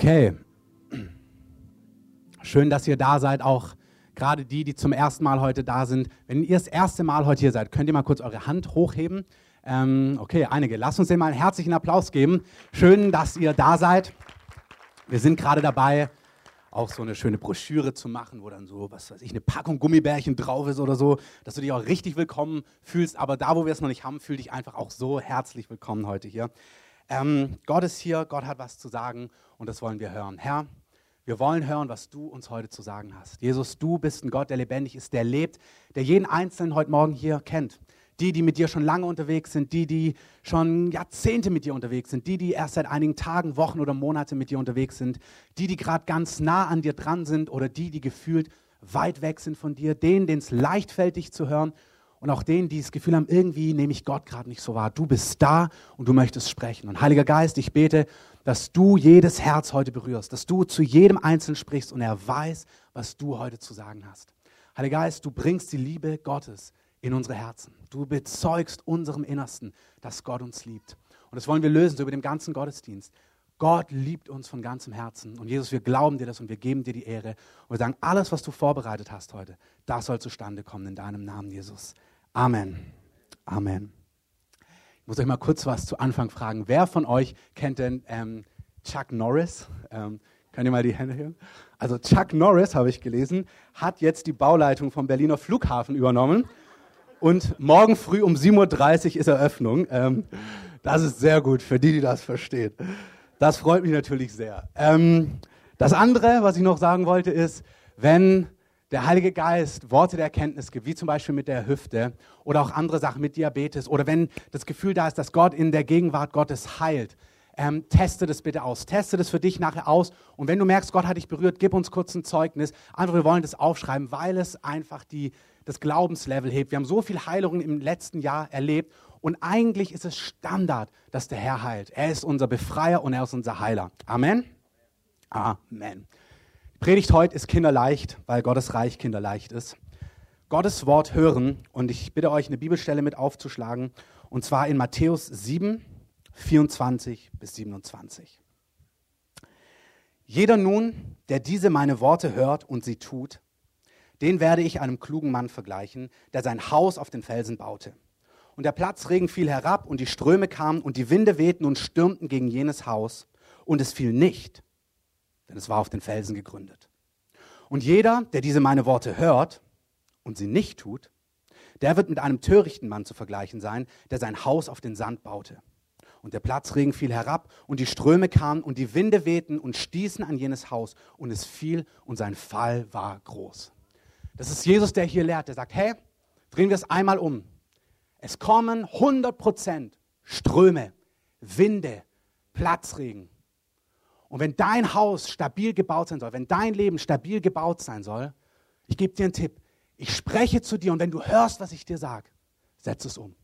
Okay. Schön, dass ihr da seid, auch gerade die, die zum ersten Mal heute da sind. Wenn ihr das erste Mal heute hier seid, könnt ihr mal kurz eure Hand hochheben. Ähm, okay, einige. Lasst uns denen mal einen herzlichen Applaus geben. Schön, dass ihr da seid. Wir sind gerade dabei, auch so eine schöne Broschüre zu machen, wo dann so, was weiß ich, eine Packung Gummibärchen drauf ist oder so, dass du dich auch richtig willkommen fühlst. Aber da, wo wir es noch nicht haben, fühl dich einfach auch so herzlich willkommen heute hier. Ähm, Gott ist hier, Gott hat was zu sagen und das wollen wir hören. Herr, wir wollen hören, was du uns heute zu sagen hast. Jesus, du bist ein Gott, der lebendig ist, der lebt, der jeden Einzelnen heute Morgen hier kennt. Die, die mit dir schon lange unterwegs sind, die, die schon Jahrzehnte mit dir unterwegs sind, die, die erst seit einigen Tagen, Wochen oder Monaten mit dir unterwegs sind, die, die gerade ganz nah an dir dran sind oder die, die gefühlt weit weg sind von dir, denen, denen es leicht fällt, dich zu hören und auch denen, die das Gefühl haben, irgendwie nehme ich Gott gerade nicht so wahr. Du bist da und du möchtest sprechen. Und Heiliger Geist, ich bete, dass du jedes Herz heute berührst, dass du zu jedem Einzelnen sprichst und er weiß, was du heute zu sagen hast. Heiliger Geist, du bringst die Liebe Gottes in unsere Herzen. Du bezeugst unserem Innersten, dass Gott uns liebt. Und das wollen wir lösen, so über den ganzen Gottesdienst. Gott liebt uns von ganzem Herzen. Und Jesus, wir glauben dir das und wir geben dir die Ehre. Und wir sagen, alles, was du vorbereitet hast heute, das soll zustande kommen in deinem Namen, Jesus. Amen. Amen. Ich muss euch mal kurz was zu Anfang fragen. Wer von euch kennt denn ähm, Chuck Norris? Ähm, könnt ihr mal die Hände heben? Also Chuck Norris, habe ich gelesen, hat jetzt die Bauleitung vom Berliner Flughafen übernommen. Und morgen früh um 7.30 Uhr ist Eröffnung. Ähm, das ist sehr gut für die, die das verstehen. Das freut mich natürlich sehr. Ähm, das andere, was ich noch sagen wollte, ist, wenn der Heilige Geist Worte der Erkenntnis gibt, wie zum Beispiel mit der Hüfte oder auch andere Sachen mit Diabetes oder wenn das Gefühl da ist, dass Gott in der Gegenwart Gottes heilt, ähm, teste das bitte aus. Teste das für dich nachher aus. Und wenn du merkst, Gott hat dich berührt, gib uns kurz ein Zeugnis. Einfach, wir wollen das aufschreiben, weil es einfach die, das Glaubenslevel hebt. Wir haben so viel Heilungen im letzten Jahr erlebt. Und eigentlich ist es Standard, dass der Herr heilt. Er ist unser Befreier und er ist unser Heiler. Amen. Amen. Predigt heute ist kinderleicht, weil Gottes Reich kinderleicht ist. Gottes Wort hören und ich bitte euch, eine Bibelstelle mit aufzuschlagen und zwar in Matthäus 7, 24 bis 27. Jeder nun, der diese meine Worte hört und sie tut, den werde ich einem klugen Mann vergleichen, der sein Haus auf den Felsen baute. Und der Platzregen fiel herab und die Ströme kamen und die Winde wehten und stürmten gegen jenes Haus und es fiel nicht, denn es war auf den Felsen gegründet. Und jeder, der diese meine Worte hört und sie nicht tut, der wird mit einem törichten Mann zu vergleichen sein, der sein Haus auf den Sand baute. Und der Platzregen fiel herab und die Ströme kamen und die Winde wehten und stießen an jenes Haus und es fiel und sein Fall war groß. Das ist Jesus, der hier lehrt, der sagt, hey, drehen wir es einmal um. Es kommen 100% Ströme, Winde, Platzregen, und wenn dein Haus stabil gebaut sein soll, wenn dein Leben stabil gebaut sein soll, ich gebe dir einen Tipp. Ich spreche zu dir und wenn du hörst, was ich dir sage, setz es um.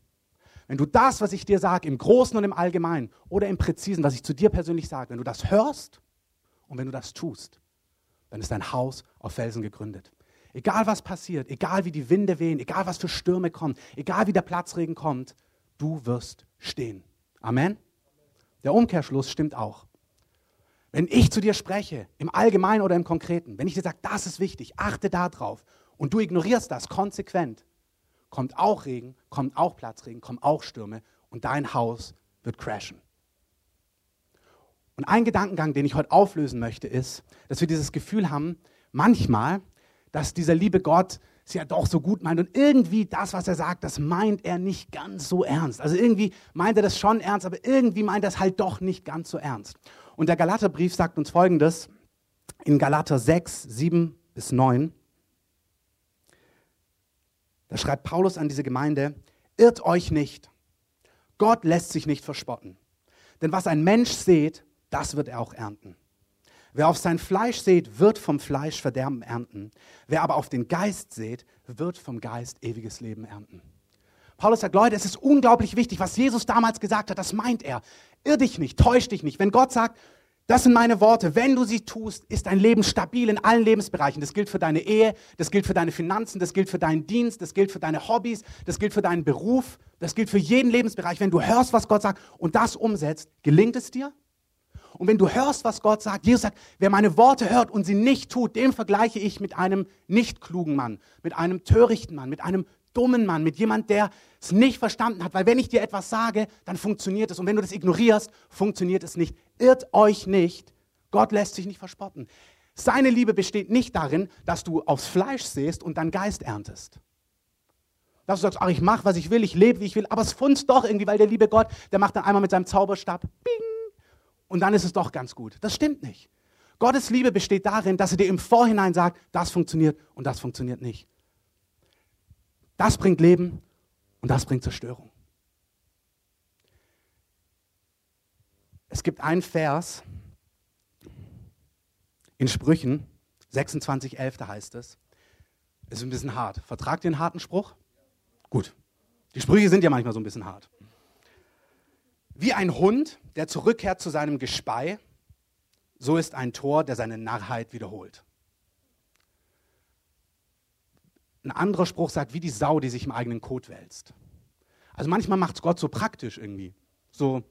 Wenn du das, was ich dir sage, im Großen und im Allgemeinen oder im Präzisen, was ich zu dir persönlich sage, wenn du das hörst und wenn du das tust, dann ist dein Haus auf Felsen gegründet. Egal was passiert, egal wie die Winde wehen, egal was für Stürme kommen, egal wie der Platzregen kommt, du wirst stehen. Amen. Der Umkehrschluss stimmt auch. Wenn ich zu dir spreche, im Allgemeinen oder im Konkreten, wenn ich dir sage, das ist wichtig, achte darauf und du ignorierst das konsequent, kommt auch Regen, kommt auch Platzregen, kommen auch Stürme und dein Haus wird crashen. Und ein Gedankengang, den ich heute auflösen möchte, ist, dass wir dieses Gefühl haben, manchmal, dass dieser liebe Gott es ja doch so gut meint und irgendwie das, was er sagt, das meint er nicht ganz so ernst. Also irgendwie meint er das schon ernst, aber irgendwie meint er es halt doch nicht ganz so ernst. Und der Galaterbrief sagt uns Folgendes in Galater 6, 7 bis 9. Da schreibt Paulus an diese Gemeinde, irrt euch nicht. Gott lässt sich nicht verspotten. Denn was ein Mensch sät, das wird er auch ernten. Wer auf sein Fleisch sät, wird vom Fleisch Verderben ernten. Wer aber auf den Geist sät, wird vom Geist ewiges Leben ernten. Paulus sagt, Leute, es ist unglaublich wichtig, was Jesus damals gesagt hat, das meint er. Irr dich nicht, täusch dich nicht. Wenn Gott sagt, das sind meine Worte, wenn du sie tust, ist dein Leben stabil in allen Lebensbereichen. Das gilt für deine Ehe, das gilt für deine Finanzen, das gilt für deinen Dienst, das gilt für deine Hobbys, das gilt für deinen Beruf, das gilt für jeden Lebensbereich. Wenn du hörst, was Gott sagt und das umsetzt, gelingt es dir? Und wenn du hörst, was Gott sagt, Jesus sagt, wer meine Worte hört und sie nicht tut, dem vergleiche ich mit einem nicht klugen Mann, mit einem törichten Mann, mit einem dummen Mann, mit jemand, der es nicht verstanden hat. Weil wenn ich dir etwas sage, dann funktioniert es. Und wenn du das ignorierst, funktioniert es nicht. Irrt euch nicht. Gott lässt sich nicht verspotten. Seine Liebe besteht nicht darin, dass du aufs Fleisch sähst und dann Geist erntest. Dass du sagst, ach, ich mache, was ich will, ich lebe, wie ich will, aber es funzt doch irgendwie, weil der liebe Gott, der macht dann einmal mit seinem Zauberstab, bing, und dann ist es doch ganz gut. Das stimmt nicht. Gottes Liebe besteht darin, dass er dir im Vorhinein sagt, das funktioniert und das funktioniert nicht. Das bringt Leben und das bringt Zerstörung. Es gibt einen Vers in Sprüchen 26,11, da heißt es, es ist ein bisschen hart. Vertragt einen harten Spruch? Gut. Die Sprüche sind ja manchmal so ein bisschen hart. Wie ein Hund, der zurückkehrt zu seinem Gespei, so ist ein Tor, der seine Narrheit wiederholt. Ein anderer Spruch sagt, wie die Sau, die sich im eigenen Kot wälzt. Also manchmal macht es Gott so praktisch irgendwie. So,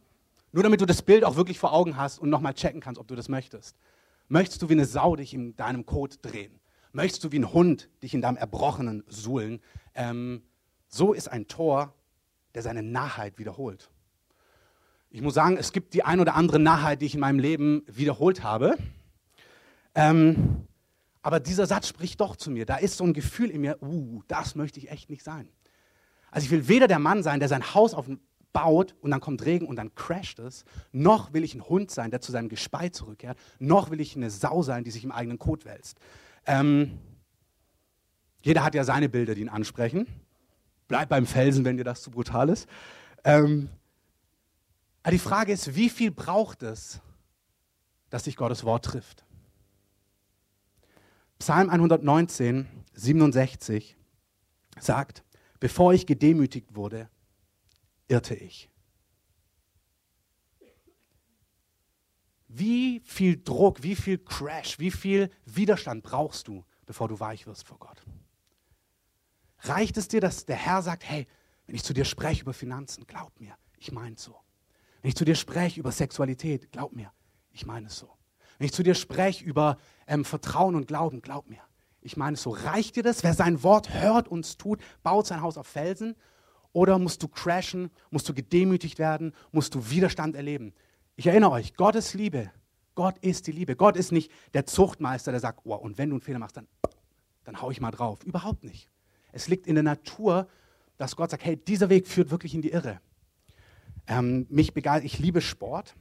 nur damit du das Bild auch wirklich vor Augen hast und nochmal checken kannst, ob du das möchtest. Möchtest du wie eine Sau dich in deinem Kot drehen? Möchtest du wie ein Hund dich in deinem Erbrochenen suhlen? Ähm, so ist ein Tor, der seine Narrheit wiederholt. Ich muss sagen, es gibt die ein oder andere Narrheit, die ich in meinem Leben wiederholt habe. Ähm, aber dieser Satz spricht doch zu mir. Da ist so ein Gefühl in mir, uh, das möchte ich echt nicht sein. Also ich will weder der Mann sein, der sein Haus baut und dann kommt Regen und dann crasht es, noch will ich ein Hund sein, der zu seinem Gespei zurückkehrt, noch will ich eine Sau sein, die sich im eigenen Kot wälzt. Ähm, jeder hat ja seine Bilder, die ihn ansprechen. Bleib beim Felsen, wenn dir das zu brutal ist. Ähm, aber die Frage ist, wie viel braucht es, dass sich Gottes Wort trifft? Psalm 119, 67 sagt, bevor ich gedemütigt wurde, irrte ich. Wie viel Druck, wie viel Crash, wie viel Widerstand brauchst du, bevor du weich wirst vor Gott? Reicht es dir, dass der Herr sagt, hey, wenn ich zu dir spreche über Finanzen, glaub mir, ich meine es so. Wenn ich zu dir spreche über Sexualität, glaub mir, ich meine es so. Wenn ich zu dir spreche über ähm, Vertrauen und Glauben, glaub mir. Ich meine, so reicht dir das? Wer sein Wort hört und tut, baut sein Haus auf Felsen? Oder musst du crashen, musst du gedemütigt werden, musst du Widerstand erleben? Ich erinnere euch, Gottes Liebe, Gott ist die Liebe. Gott ist nicht der Zuchtmeister, der sagt, oh, und wenn du einen Fehler machst, dann, dann hau ich mal drauf. Überhaupt nicht. Es liegt in der Natur, dass Gott sagt, hey, dieser Weg führt wirklich in die Irre. Ähm, mich begeistert, ich liebe Sport.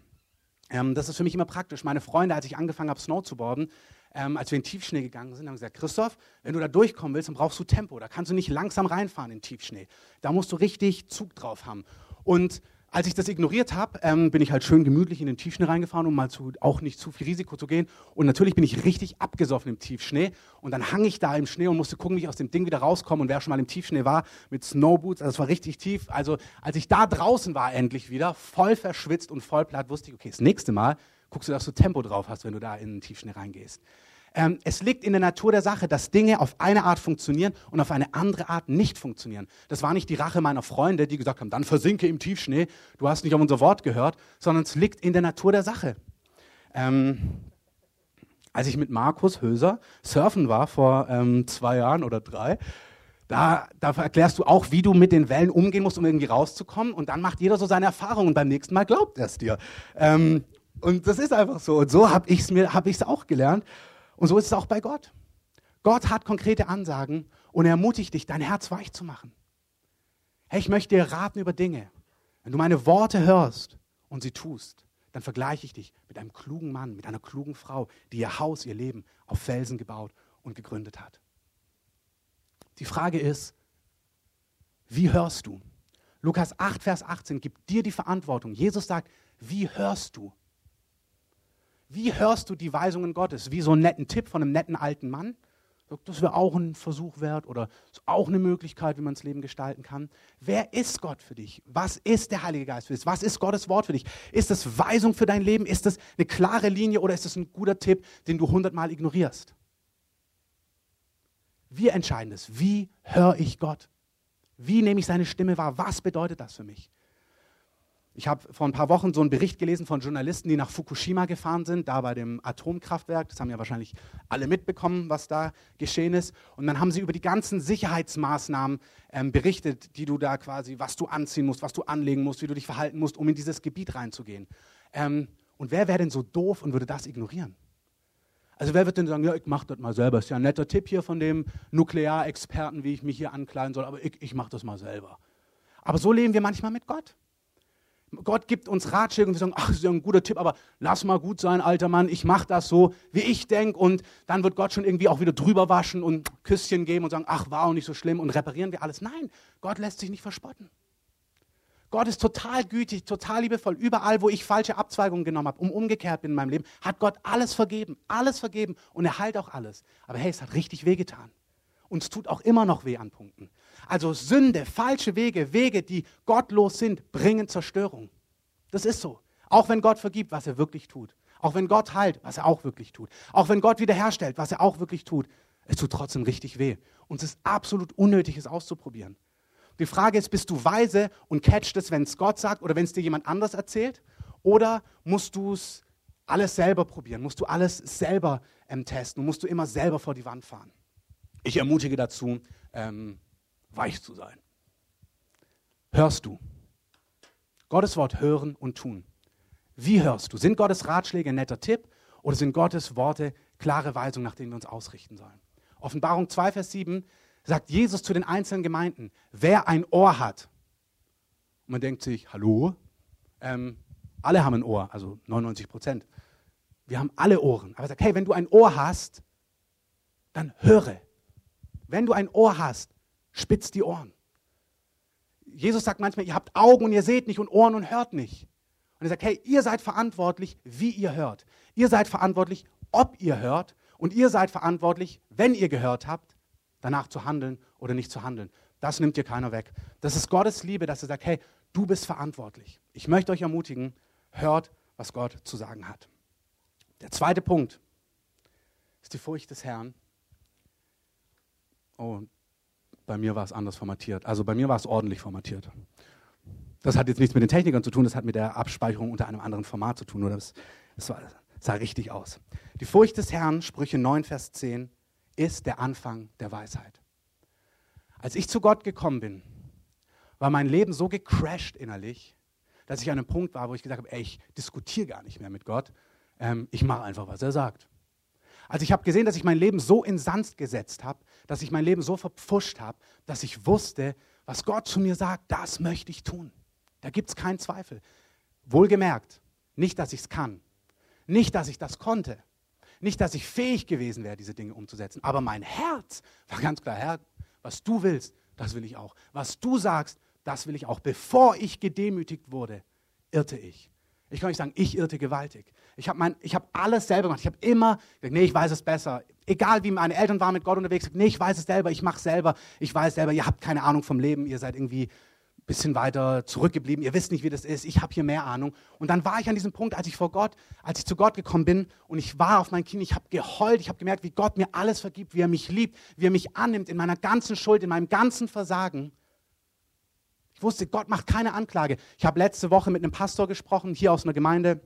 Ähm, das ist für mich immer praktisch. Meine Freunde, als ich angefangen habe, Snow zu boarden, ähm, als wir in Tiefschnee gegangen sind, haben gesagt, Christoph, wenn du da durchkommen willst, dann brauchst du Tempo. Da kannst du nicht langsam reinfahren in Tiefschnee. Da musst du richtig Zug drauf haben. Und als ich das ignoriert habe, ähm, bin ich halt schön gemütlich in den Tiefschnee reingefahren, um mal zu, auch nicht zu viel Risiko zu gehen. Und natürlich bin ich richtig abgesoffen im Tiefschnee. Und dann hang ich da im Schnee und musste gucken, wie ich aus dem Ding wieder rauskomme. Und wer schon mal im Tiefschnee war, mit Snowboots, also es war richtig tief. Also als ich da draußen war endlich wieder, voll verschwitzt und voll platt, wusste ich, okay, das nächste Mal guckst du, dass du Tempo drauf hast, wenn du da in den Tiefschnee reingehst. Ähm, es liegt in der Natur der Sache, dass Dinge auf eine Art funktionieren und auf eine andere Art nicht funktionieren. Das war nicht die Rache meiner Freunde, die gesagt haben, dann versinke im Tiefschnee, du hast nicht auf unser Wort gehört, sondern es liegt in der Natur der Sache. Ähm, als ich mit Markus Höser surfen war vor ähm, zwei Jahren oder drei, da, da, erklärst du auch, wie du mit den Wellen umgehen musst, um irgendwie rauszukommen. Und dann macht jeder so seine Erfahrungen und beim nächsten Mal glaubt er es dir. Ähm, und das ist einfach so. Und so habe ich es hab auch gelernt. Und so ist es auch bei Gott. Gott hat konkrete Ansagen und er ermutigt dich, dein Herz weich zu machen. Hey, ich möchte dir raten über Dinge. Wenn du meine Worte hörst und sie tust, dann vergleiche ich dich mit einem klugen Mann, mit einer klugen Frau, die ihr Haus, ihr Leben auf Felsen gebaut und gegründet hat. Die Frage ist, wie hörst du? Lukas 8, Vers 18 gibt dir die Verantwortung. Jesus sagt, wie hörst du? Wie hörst du die Weisungen Gottes? Wie so einen netten Tipp von einem netten alten Mann? Das wäre auch ein Versuch wert oder auch eine Möglichkeit, wie man das Leben gestalten kann. Wer ist Gott für dich? Was ist der Heilige Geist für dich? Was ist Gottes Wort für dich? Ist das Weisung für dein Leben? Ist das eine klare Linie oder ist das ein guter Tipp, den du hundertmal ignorierst? Wir entscheiden es. Wie höre ich Gott? Wie nehme ich seine Stimme wahr? Was bedeutet das für mich? Ich habe vor ein paar Wochen so einen Bericht gelesen von Journalisten, die nach Fukushima gefahren sind, da bei dem Atomkraftwerk. Das haben ja wahrscheinlich alle mitbekommen, was da geschehen ist. Und dann haben sie über die ganzen Sicherheitsmaßnahmen ähm, berichtet, die du da quasi, was du anziehen musst, was du anlegen musst, wie du dich verhalten musst, um in dieses Gebiet reinzugehen. Ähm, und wer wäre denn so doof und würde das ignorieren? Also wer wird denn sagen, ja, ich mache das mal selber. Ist ja ein netter Tipp hier von dem Nuklearexperten, wie ich mich hier ankleiden soll, aber ich, ich mache das mal selber. Aber so leben wir manchmal mit Gott. Gott gibt uns Ratschläge und wir sagen, ach, das ist ja ein guter Tipp, aber lass mal gut sein, alter Mann, ich mache das so, wie ich denke und dann wird Gott schon irgendwie auch wieder drüber waschen und Küsschen geben und sagen, ach, war auch nicht so schlimm und reparieren wir alles. Nein, Gott lässt sich nicht verspotten. Gott ist total gütig, total liebevoll. Überall, wo ich falsche Abzweigungen genommen habe, um umgekehrt bin in meinem Leben, hat Gott alles vergeben, alles vergeben und er heilt auch alles. Aber hey, es hat richtig wehgetan. Und es tut auch immer noch weh an Punkten. Also Sünde, falsche Wege, Wege, die gottlos sind, bringen Zerstörung. Das ist so. Auch wenn Gott vergibt, was er wirklich tut. Auch wenn Gott heilt, was er auch wirklich tut. Auch wenn Gott wiederherstellt, was er auch wirklich tut. Es tut trotzdem richtig weh. Und es ist absolut unnötig, es auszuprobieren. Die Frage ist, bist du weise und catcht es, wenn es Gott sagt oder wenn es dir jemand anders erzählt? Oder musst du es alles selber probieren? Musst du alles selber ähm, testen? Musst du immer selber vor die Wand fahren? Ich ermutige dazu, ähm, weich zu sein. Hörst du? Gottes Wort hören und tun. Wie hörst du? Sind Gottes Ratschläge ein netter Tipp oder sind Gottes Worte klare Weisungen, nach denen wir uns ausrichten sollen? Offenbarung 2, Vers 7 sagt Jesus zu den einzelnen Gemeinden, wer ein Ohr hat. Und man denkt sich, hallo? Ähm, alle haben ein Ohr, also 99 Prozent. Wir haben alle Ohren. Aber er sagt, hey, wenn du ein Ohr hast, dann höre. Wenn du ein Ohr hast, spitz die Ohren. Jesus sagt manchmal, ihr habt Augen und ihr seht nicht und Ohren und hört nicht. Und er sagt, hey, ihr seid verantwortlich, wie ihr hört. Ihr seid verantwortlich, ob ihr hört. Und ihr seid verantwortlich, wenn ihr gehört habt, danach zu handeln oder nicht zu handeln. Das nimmt dir keiner weg. Das ist Gottes Liebe, dass er sagt, hey, du bist verantwortlich. Ich möchte euch ermutigen, hört, was Gott zu sagen hat. Der zweite Punkt ist die Furcht des Herrn. Oh, bei mir war es anders formatiert. Also bei mir war es ordentlich formatiert. Das hat jetzt nichts mit den Technikern zu tun, das hat mit der Abspeicherung unter einem anderen Format zu tun. Oder das, das war, sah richtig aus. Die Furcht des Herrn, Sprüche 9, Vers 10, ist der Anfang der Weisheit. Als ich zu Gott gekommen bin, war mein Leben so gecrashed innerlich, dass ich an einem Punkt war, wo ich gesagt habe, ey, ich diskutiere gar nicht mehr mit Gott. Ähm, ich mache einfach, was er sagt. Also ich habe gesehen, dass ich mein Leben so in Sand gesetzt habe, dass ich mein Leben so verpfuscht habe, dass ich wusste, was Gott zu mir sagt, das möchte ich tun. Da gibt es keinen Zweifel. Wohlgemerkt, nicht, dass ich es kann, nicht, dass ich das konnte, nicht, dass ich fähig gewesen wäre, diese Dinge umzusetzen, aber mein Herz war ganz klar, Herr, was du willst, das will ich auch. Was du sagst, das will ich auch. Bevor ich gedemütigt wurde, irrte ich. Ich kann nicht sagen, ich irrte gewaltig. Ich habe hab alles selber gemacht. Ich habe immer gesagt, nee, ich weiß es besser. Egal wie meine Eltern waren mit Gott unterwegs, nee, ich weiß es selber, ich mache es selber. Ich weiß selber, ihr habt keine Ahnung vom Leben, ihr seid irgendwie ein bisschen weiter zurückgeblieben, ihr wisst nicht, wie das ist, ich habe hier mehr Ahnung. Und dann war ich an diesem Punkt, als ich vor Gott, als ich zu Gott gekommen bin und ich war auf meinen Knie, ich habe geheult, ich habe gemerkt, wie Gott mir alles vergibt, wie er mich liebt, wie er mich annimmt in meiner ganzen Schuld, in meinem ganzen Versagen. Ich wusste, Gott macht keine Anklage. Ich habe letzte Woche mit einem Pastor gesprochen, hier aus einer Gemeinde,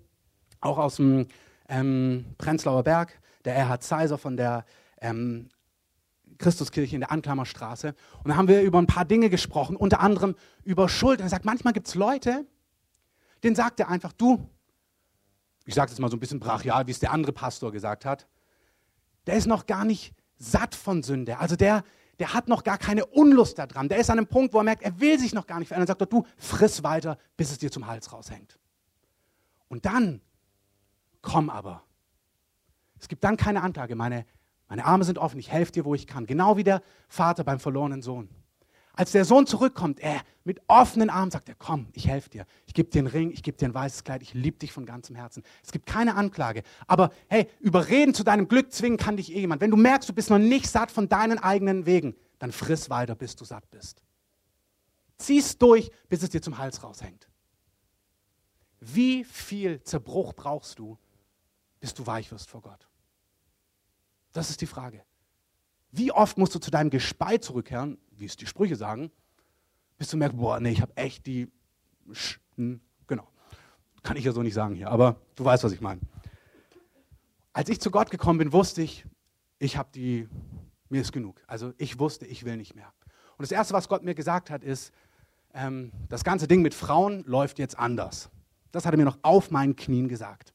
auch aus dem ähm, Prenzlauer Berg, der Erhard Zeiser von der ähm, Christuskirche in der Anklammerstraße. Und da haben wir über ein paar Dinge gesprochen, unter anderem über Schuld. Und er sagt, manchmal gibt es Leute, denen sagt er einfach, du, ich sage das mal so ein bisschen brachial, wie es der andere Pastor gesagt hat, der ist noch gar nicht satt von Sünde. Also der, der hat noch gar keine Unlust daran. Der ist an einem Punkt, wo er merkt, er will sich noch gar nicht verändern. Er sagt, du, friss weiter, bis es dir zum Hals raushängt. Und dann, komm aber. Es gibt dann keine Anklage. Meine, meine Arme sind offen, ich helfe dir, wo ich kann. Genau wie der Vater beim verlorenen Sohn. Als der Sohn zurückkommt, er mit offenen Armen sagt er, komm, ich helfe dir. Ich gebe dir einen Ring, ich gebe dir ein weißes Kleid, ich liebe dich von ganzem Herzen. Es gibt keine Anklage. Aber hey, überreden zu deinem Glück zwingen kann dich eh jemand. Wenn du merkst, du bist noch nicht satt von deinen eigenen Wegen, dann friss weiter, bis du satt bist. Zieh's durch, bis es dir zum Hals raushängt. Wie viel Zerbruch brauchst du, bis du weich wirst vor Gott? Das ist die Frage. Wie oft musst du zu deinem Gespei zurückkehren, wie es die Sprüche sagen, bis du merkst, boah, nee, ich habe echt die, Sch genau. Kann ich ja so nicht sagen hier, aber du weißt, was ich meine. Als ich zu Gott gekommen bin, wusste ich, ich habe die, mir ist genug. Also ich wusste, ich will nicht mehr. Und das Erste, was Gott mir gesagt hat, ist, ähm, das ganze Ding mit Frauen läuft jetzt anders. Das hat er mir noch auf meinen Knien gesagt.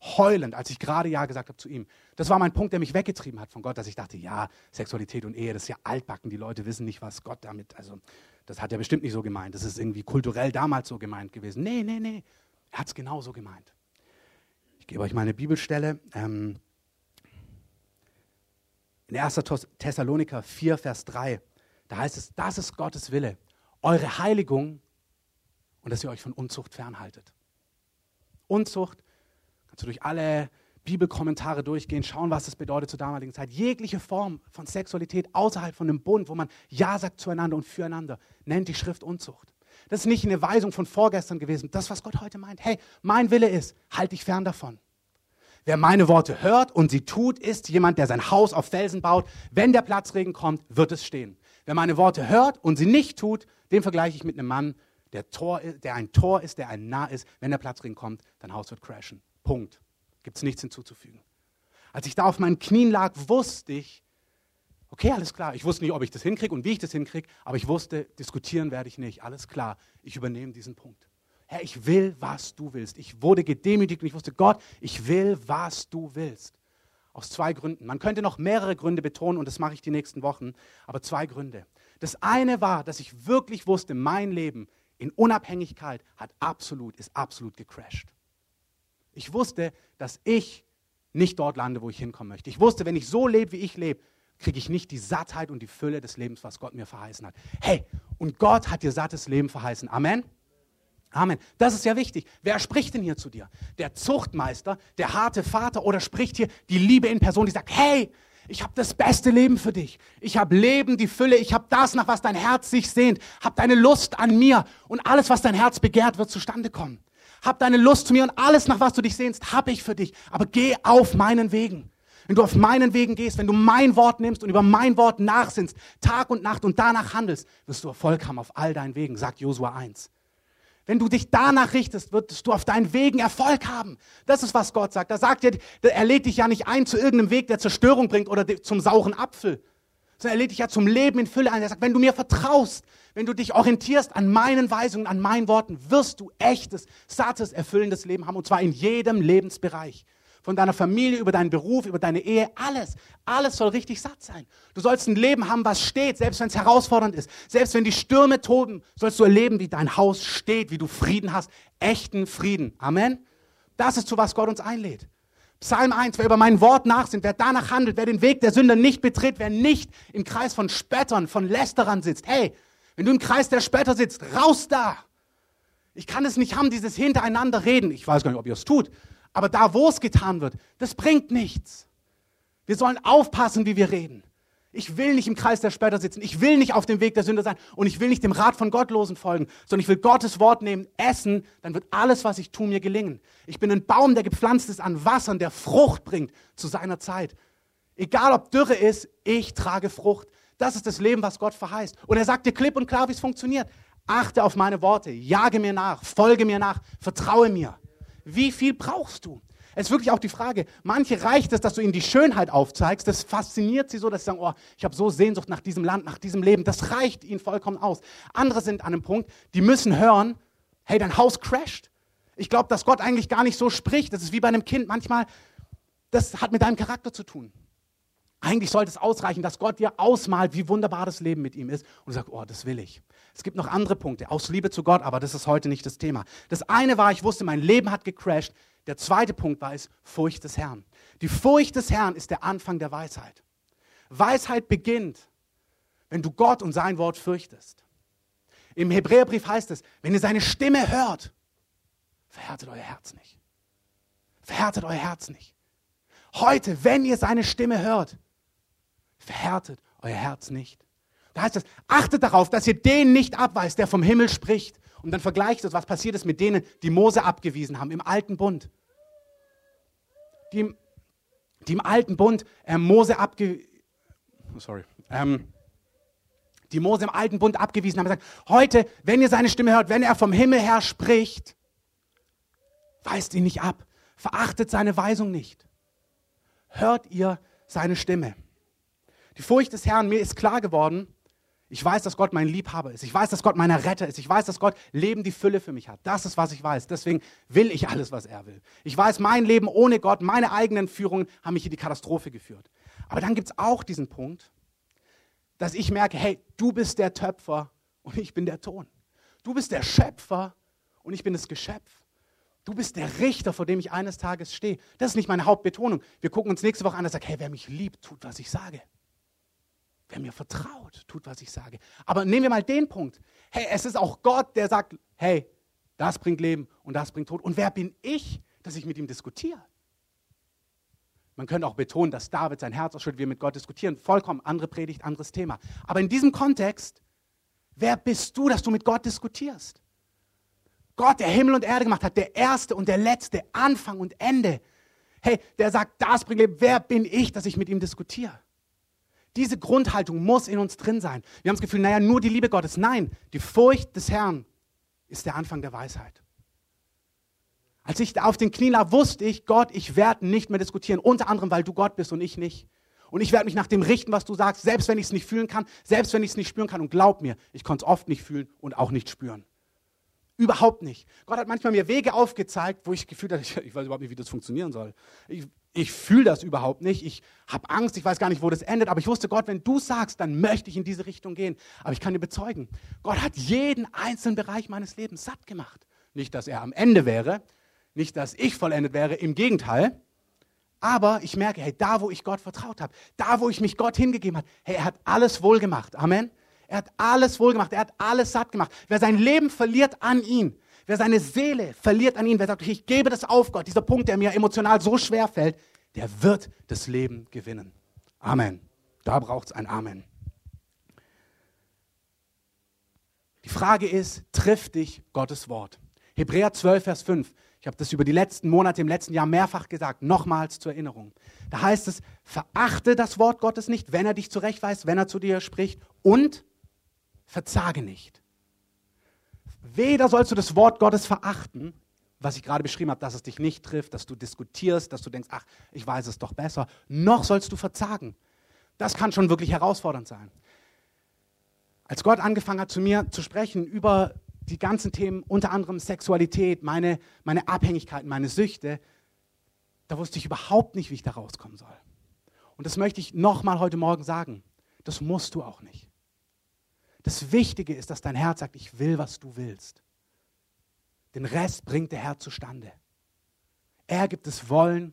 Heulend, als ich gerade Ja gesagt habe zu ihm. Das war mein Punkt, der mich weggetrieben hat von Gott, dass ich dachte, ja, Sexualität und Ehe, das ist ja altbacken. Die Leute wissen nicht, was Gott damit, also das hat er bestimmt nicht so gemeint. Das ist irgendwie kulturell damals so gemeint gewesen. Nee, nee, nee. Er hat es genauso gemeint. Ich gebe euch mal eine Bibelstelle. Ähm, in 1. Thessaloniker 4, Vers 3, da heißt es, das ist Gottes Wille, eure Heiligung und dass ihr euch von Unzucht fernhaltet. Unzucht, kannst du durch alle Bibelkommentare durchgehen, schauen, was das bedeutet zur damaligen Zeit. Jegliche Form von Sexualität außerhalb von einem Bund, wo man Ja sagt zueinander und füreinander, nennt die Schrift Unzucht. Das ist nicht eine Weisung von vorgestern gewesen. Das, was Gott heute meint. Hey, mein Wille ist, halt dich fern davon. Wer meine Worte hört und sie tut, ist jemand, der sein Haus auf Felsen baut. Wenn der Platzregen kommt, wird es stehen. Wer meine Worte hört und sie nicht tut, den vergleiche ich mit einem Mann, der, Tor, der ein Tor ist, der ein Nah ist. Wenn der Platzregen kommt, dein Haus wird crashen. Punkt. Gibt es nichts hinzuzufügen. Als ich da auf meinen Knien lag, wusste ich, okay, alles klar. Ich wusste nicht, ob ich das hinkriege und wie ich das hinkriege, aber ich wusste, diskutieren werde ich nicht. Alles klar, ich übernehme diesen Punkt. Herr, ich will, was du willst. Ich wurde gedemütigt und ich wusste, Gott, ich will, was du willst. Aus zwei Gründen. Man könnte noch mehrere Gründe betonen und das mache ich die nächsten Wochen, aber zwei Gründe. Das eine war, dass ich wirklich wusste, mein Leben in Unabhängigkeit hat absolut, ist absolut gecrashed. Ich wusste, dass ich nicht dort lande, wo ich hinkommen möchte. Ich wusste, wenn ich so lebe, wie ich lebe, kriege ich nicht die Sattheit und die Fülle des Lebens, was Gott mir verheißen hat. Hey, und Gott hat dir sattes Leben verheißen. Amen. Amen. Das ist ja wichtig. Wer spricht denn hier zu dir? Der Zuchtmeister, der harte Vater oder spricht hier die Liebe in Person, die sagt, hey, ich habe das beste Leben für dich. Ich habe Leben, die Fülle. Ich habe das, nach was dein Herz sich sehnt. Hab deine Lust an mir und alles, was dein Herz begehrt, wird zustande kommen. Hab deine Lust zu mir und alles, nach was du dich sehnst, habe ich für dich. Aber geh auf meinen Wegen. Wenn du auf meinen Wegen gehst, wenn du mein Wort nimmst und über mein Wort nachsinnst, Tag und Nacht und danach handelst, wirst du Erfolg haben auf all deinen Wegen, sagt Josua 1. Wenn du dich danach richtest, wirst du auf deinen Wegen Erfolg haben. Das ist, was Gott sagt. Da sagt er, er lädt dich ja nicht ein zu irgendeinem Weg, der Zerstörung bringt oder zum sauren Apfel, sondern er lädt dich ja zum Leben in Fülle ein. Er sagt, wenn du mir vertraust, wenn du dich orientierst an meinen Weisungen, an meinen Worten, wirst du echtes, sattes, erfüllendes Leben haben und zwar in jedem Lebensbereich von deiner Familie, über deinen Beruf, über deine Ehe, alles. Alles soll richtig satt sein. Du sollst ein Leben haben, was steht, selbst wenn es herausfordernd ist. Selbst wenn die Stürme toben, sollst du erleben, wie dein Haus steht, wie du Frieden hast. Echten Frieden. Amen. Das ist zu was Gott uns einlädt. Psalm 1, wer über mein Wort nachsinnt, wer danach handelt, wer den Weg der Sünder nicht betritt, wer nicht im Kreis von Spöttern, von Lästerern sitzt. Hey, wenn du im Kreis der Spötter sitzt, raus da. Ich kann es nicht haben, dieses Hintereinander reden. Ich weiß gar nicht, ob ihr es tut. Aber da, wo es getan wird, das bringt nichts. Wir sollen aufpassen, wie wir reden. Ich will nicht im Kreis der Spötter sitzen. Ich will nicht auf dem Weg der Sünde sein. Und ich will nicht dem Rat von Gottlosen folgen, sondern ich will Gottes Wort nehmen, essen. Dann wird alles, was ich tue, mir gelingen. Ich bin ein Baum, der gepflanzt ist an Wassern, der Frucht bringt zu seiner Zeit. Egal ob Dürre ist, ich trage Frucht. Das ist das Leben, was Gott verheißt. Und er sagt dir klipp und klar, wie es funktioniert. Achte auf meine Worte, jage mir nach, folge mir nach, vertraue mir wie viel brauchst du? Es ist wirklich auch die Frage, manche reicht es, dass du ihnen die Schönheit aufzeigst, das fasziniert sie so, dass sie sagen, oh, ich habe so Sehnsucht nach diesem Land, nach diesem Leben, das reicht ihnen vollkommen aus. Andere sind an einem Punkt, die müssen hören, hey, dein Haus crasht. Ich glaube, dass Gott eigentlich gar nicht so spricht. Das ist wie bei einem Kind manchmal, das hat mit deinem Charakter zu tun. Eigentlich sollte es ausreichen, dass Gott dir ausmalt, wie wunderbar das Leben mit ihm ist und du sagst, oh, das will ich. Es gibt noch andere Punkte, aus Liebe zu Gott, aber das ist heute nicht das Thema. Das eine war, ich wusste, mein Leben hat gecrashed. Der zweite Punkt war es, Furcht des Herrn. Die Furcht des Herrn ist der Anfang der Weisheit. Weisheit beginnt, wenn du Gott und sein Wort fürchtest. Im Hebräerbrief heißt es, wenn ihr seine Stimme hört, verhärtet euer Herz nicht. Verhärtet euer Herz nicht. Heute, wenn ihr seine Stimme hört, verhärtet euer Herz nicht. Da heißt es, achtet darauf, dass ihr den nicht abweist, der vom Himmel spricht. Und dann vergleicht es, was passiert ist mit denen, die Mose abgewiesen haben im alten Bund. Die, die im alten Bund äh, Mose abgewiesen sorry, ähm, die Mose im alten Bund abgewiesen haben, gesagt, heute, wenn ihr seine Stimme hört, wenn er vom Himmel her spricht, Weist ihn nicht ab. Verachtet seine Weisung nicht. Hört ihr seine Stimme. Die Furcht des Herrn, mir ist klar geworden, ich weiß, dass Gott mein Liebhaber ist. Ich weiß, dass Gott mein Retter ist. Ich weiß, dass Gott Leben die Fülle für mich hat. Das ist, was ich weiß. Deswegen will ich alles, was er will. Ich weiß, mein Leben ohne Gott, meine eigenen Führungen haben mich in die Katastrophe geführt. Aber dann gibt es auch diesen Punkt, dass ich merke, hey, du bist der Töpfer und ich bin der Ton. Du bist der Schöpfer und ich bin das Geschöpf. Du bist der Richter, vor dem ich eines Tages stehe. Das ist nicht meine Hauptbetonung. Wir gucken uns nächste Woche an und sagen, hey, wer mich liebt, tut, was ich sage. Wer mir vertraut, tut, was ich sage. Aber nehmen wir mal den Punkt. Hey, es ist auch Gott, der sagt, hey, das bringt Leben und das bringt Tod. Und wer bin ich, dass ich mit ihm diskutiere? Man könnte auch betonen, dass David sein Herz ausschüttet, wir mit Gott diskutieren. Vollkommen andere Predigt, anderes Thema. Aber in diesem Kontext, wer bist du, dass du mit Gott diskutierst? Gott, der Himmel und Erde gemacht hat, der Erste und der Letzte, Anfang und Ende. Hey, der sagt, das bringt Leben. Wer bin ich, dass ich mit ihm diskutiere? Diese Grundhaltung muss in uns drin sein. Wir haben das Gefühl, naja, nur die Liebe Gottes. Nein, die Furcht des Herrn ist der Anfang der Weisheit. Als ich auf den Knien lag, wusste ich, Gott, ich werde nicht mehr diskutieren, unter anderem, weil du Gott bist und ich nicht. Und ich werde mich nach dem richten, was du sagst, selbst wenn ich es nicht fühlen kann, selbst wenn ich es nicht spüren kann. Und glaub mir, ich konnte es oft nicht fühlen und auch nicht spüren. Überhaupt nicht. Gott hat manchmal mir Wege aufgezeigt, wo ich gefühlt habe, ich, weiß überhaupt nicht, wie das funktionieren soll. Ich, ich fühle das überhaupt nicht. Ich habe Angst, ich weiß gar nicht, wo das endet. Aber ich wusste, Gott, wenn du sagst, dann möchte ich in diese Richtung gehen. Aber ich kann dir bezeugen, Gott hat jeden einzelnen Bereich meines Lebens satt gemacht. Nicht, dass er am Ende wäre, nicht, dass ich vollendet wäre, im Gegenteil. Aber ich merke, hey, da, wo ich Gott vertraut habe, da, wo ich mich Gott hingegeben habe, hey, er hat alles wohl gemacht. Amen. Er hat alles wohl gemacht. Er hat alles satt gemacht. Wer sein Leben verliert an ihn, Wer seine Seele verliert an ihn, wer sagt, ich gebe das auf Gott, dieser Punkt, der mir emotional so schwer fällt, der wird das Leben gewinnen. Amen. Da braucht es ein Amen. Die Frage ist, trifft dich Gottes Wort? Hebräer 12, Vers 5. Ich habe das über die letzten Monate im letzten Jahr mehrfach gesagt, nochmals zur Erinnerung. Da heißt es, verachte das Wort Gottes nicht, wenn er dich zurechtweist, wenn er zu dir spricht und verzage nicht. Weder sollst du das Wort Gottes verachten, was ich gerade beschrieben habe, dass es dich nicht trifft, dass du diskutierst, dass du denkst, ach, ich weiß es doch besser, noch sollst du verzagen. Das kann schon wirklich herausfordernd sein. Als Gott angefangen hat, zu mir zu sprechen über die ganzen Themen, unter anderem Sexualität, meine, meine Abhängigkeiten, meine Süchte, da wusste ich überhaupt nicht, wie ich da rauskommen soll. Und das möchte ich nochmal heute Morgen sagen. Das musst du auch nicht. Das Wichtige ist, dass dein Herz sagt, ich will, was du willst. Den Rest bringt der Herr zustande. Er gibt das Wollen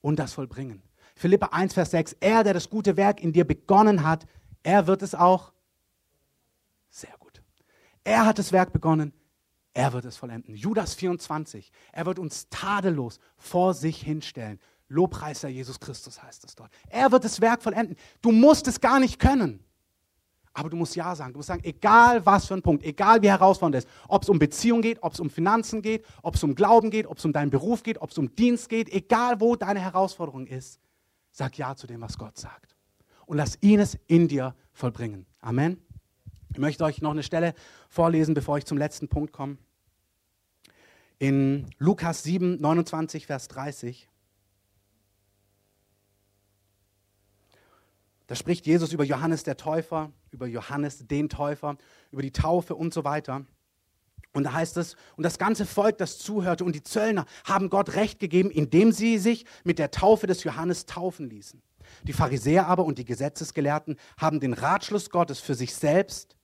und das Vollbringen. Philippa 1, Vers 6, er, der das gute Werk in dir begonnen hat, er wird es auch. Sehr gut. Er hat das Werk begonnen, er wird es vollenden. Judas 24, er wird uns tadellos vor sich hinstellen. Lobpreiser Jesus Christus heißt es dort. Er wird das Werk vollenden. Du musst es gar nicht können. Aber du musst Ja sagen. Du musst sagen, egal was für ein Punkt, egal wie herausfordernd es ist, ob es um Beziehung geht, ob es um Finanzen geht, ob es um Glauben geht, ob es um deinen Beruf geht, ob es um Dienst geht, egal wo deine Herausforderung ist, sag Ja zu dem, was Gott sagt. Und lass ihn es in dir vollbringen. Amen. Ich möchte euch noch eine Stelle vorlesen, bevor ich zum letzten Punkt komme. In Lukas 7, 29, Vers 30. Da spricht Jesus über Johannes der Täufer, über Johannes den Täufer, über die Taufe und so weiter. Und da heißt es, und das ganze Volk, das zuhörte und die Zöllner haben Gott Recht gegeben, indem sie sich mit der Taufe des Johannes taufen ließen. Die Pharisäer aber und die Gesetzesgelehrten haben den Ratschluss Gottes für sich selbst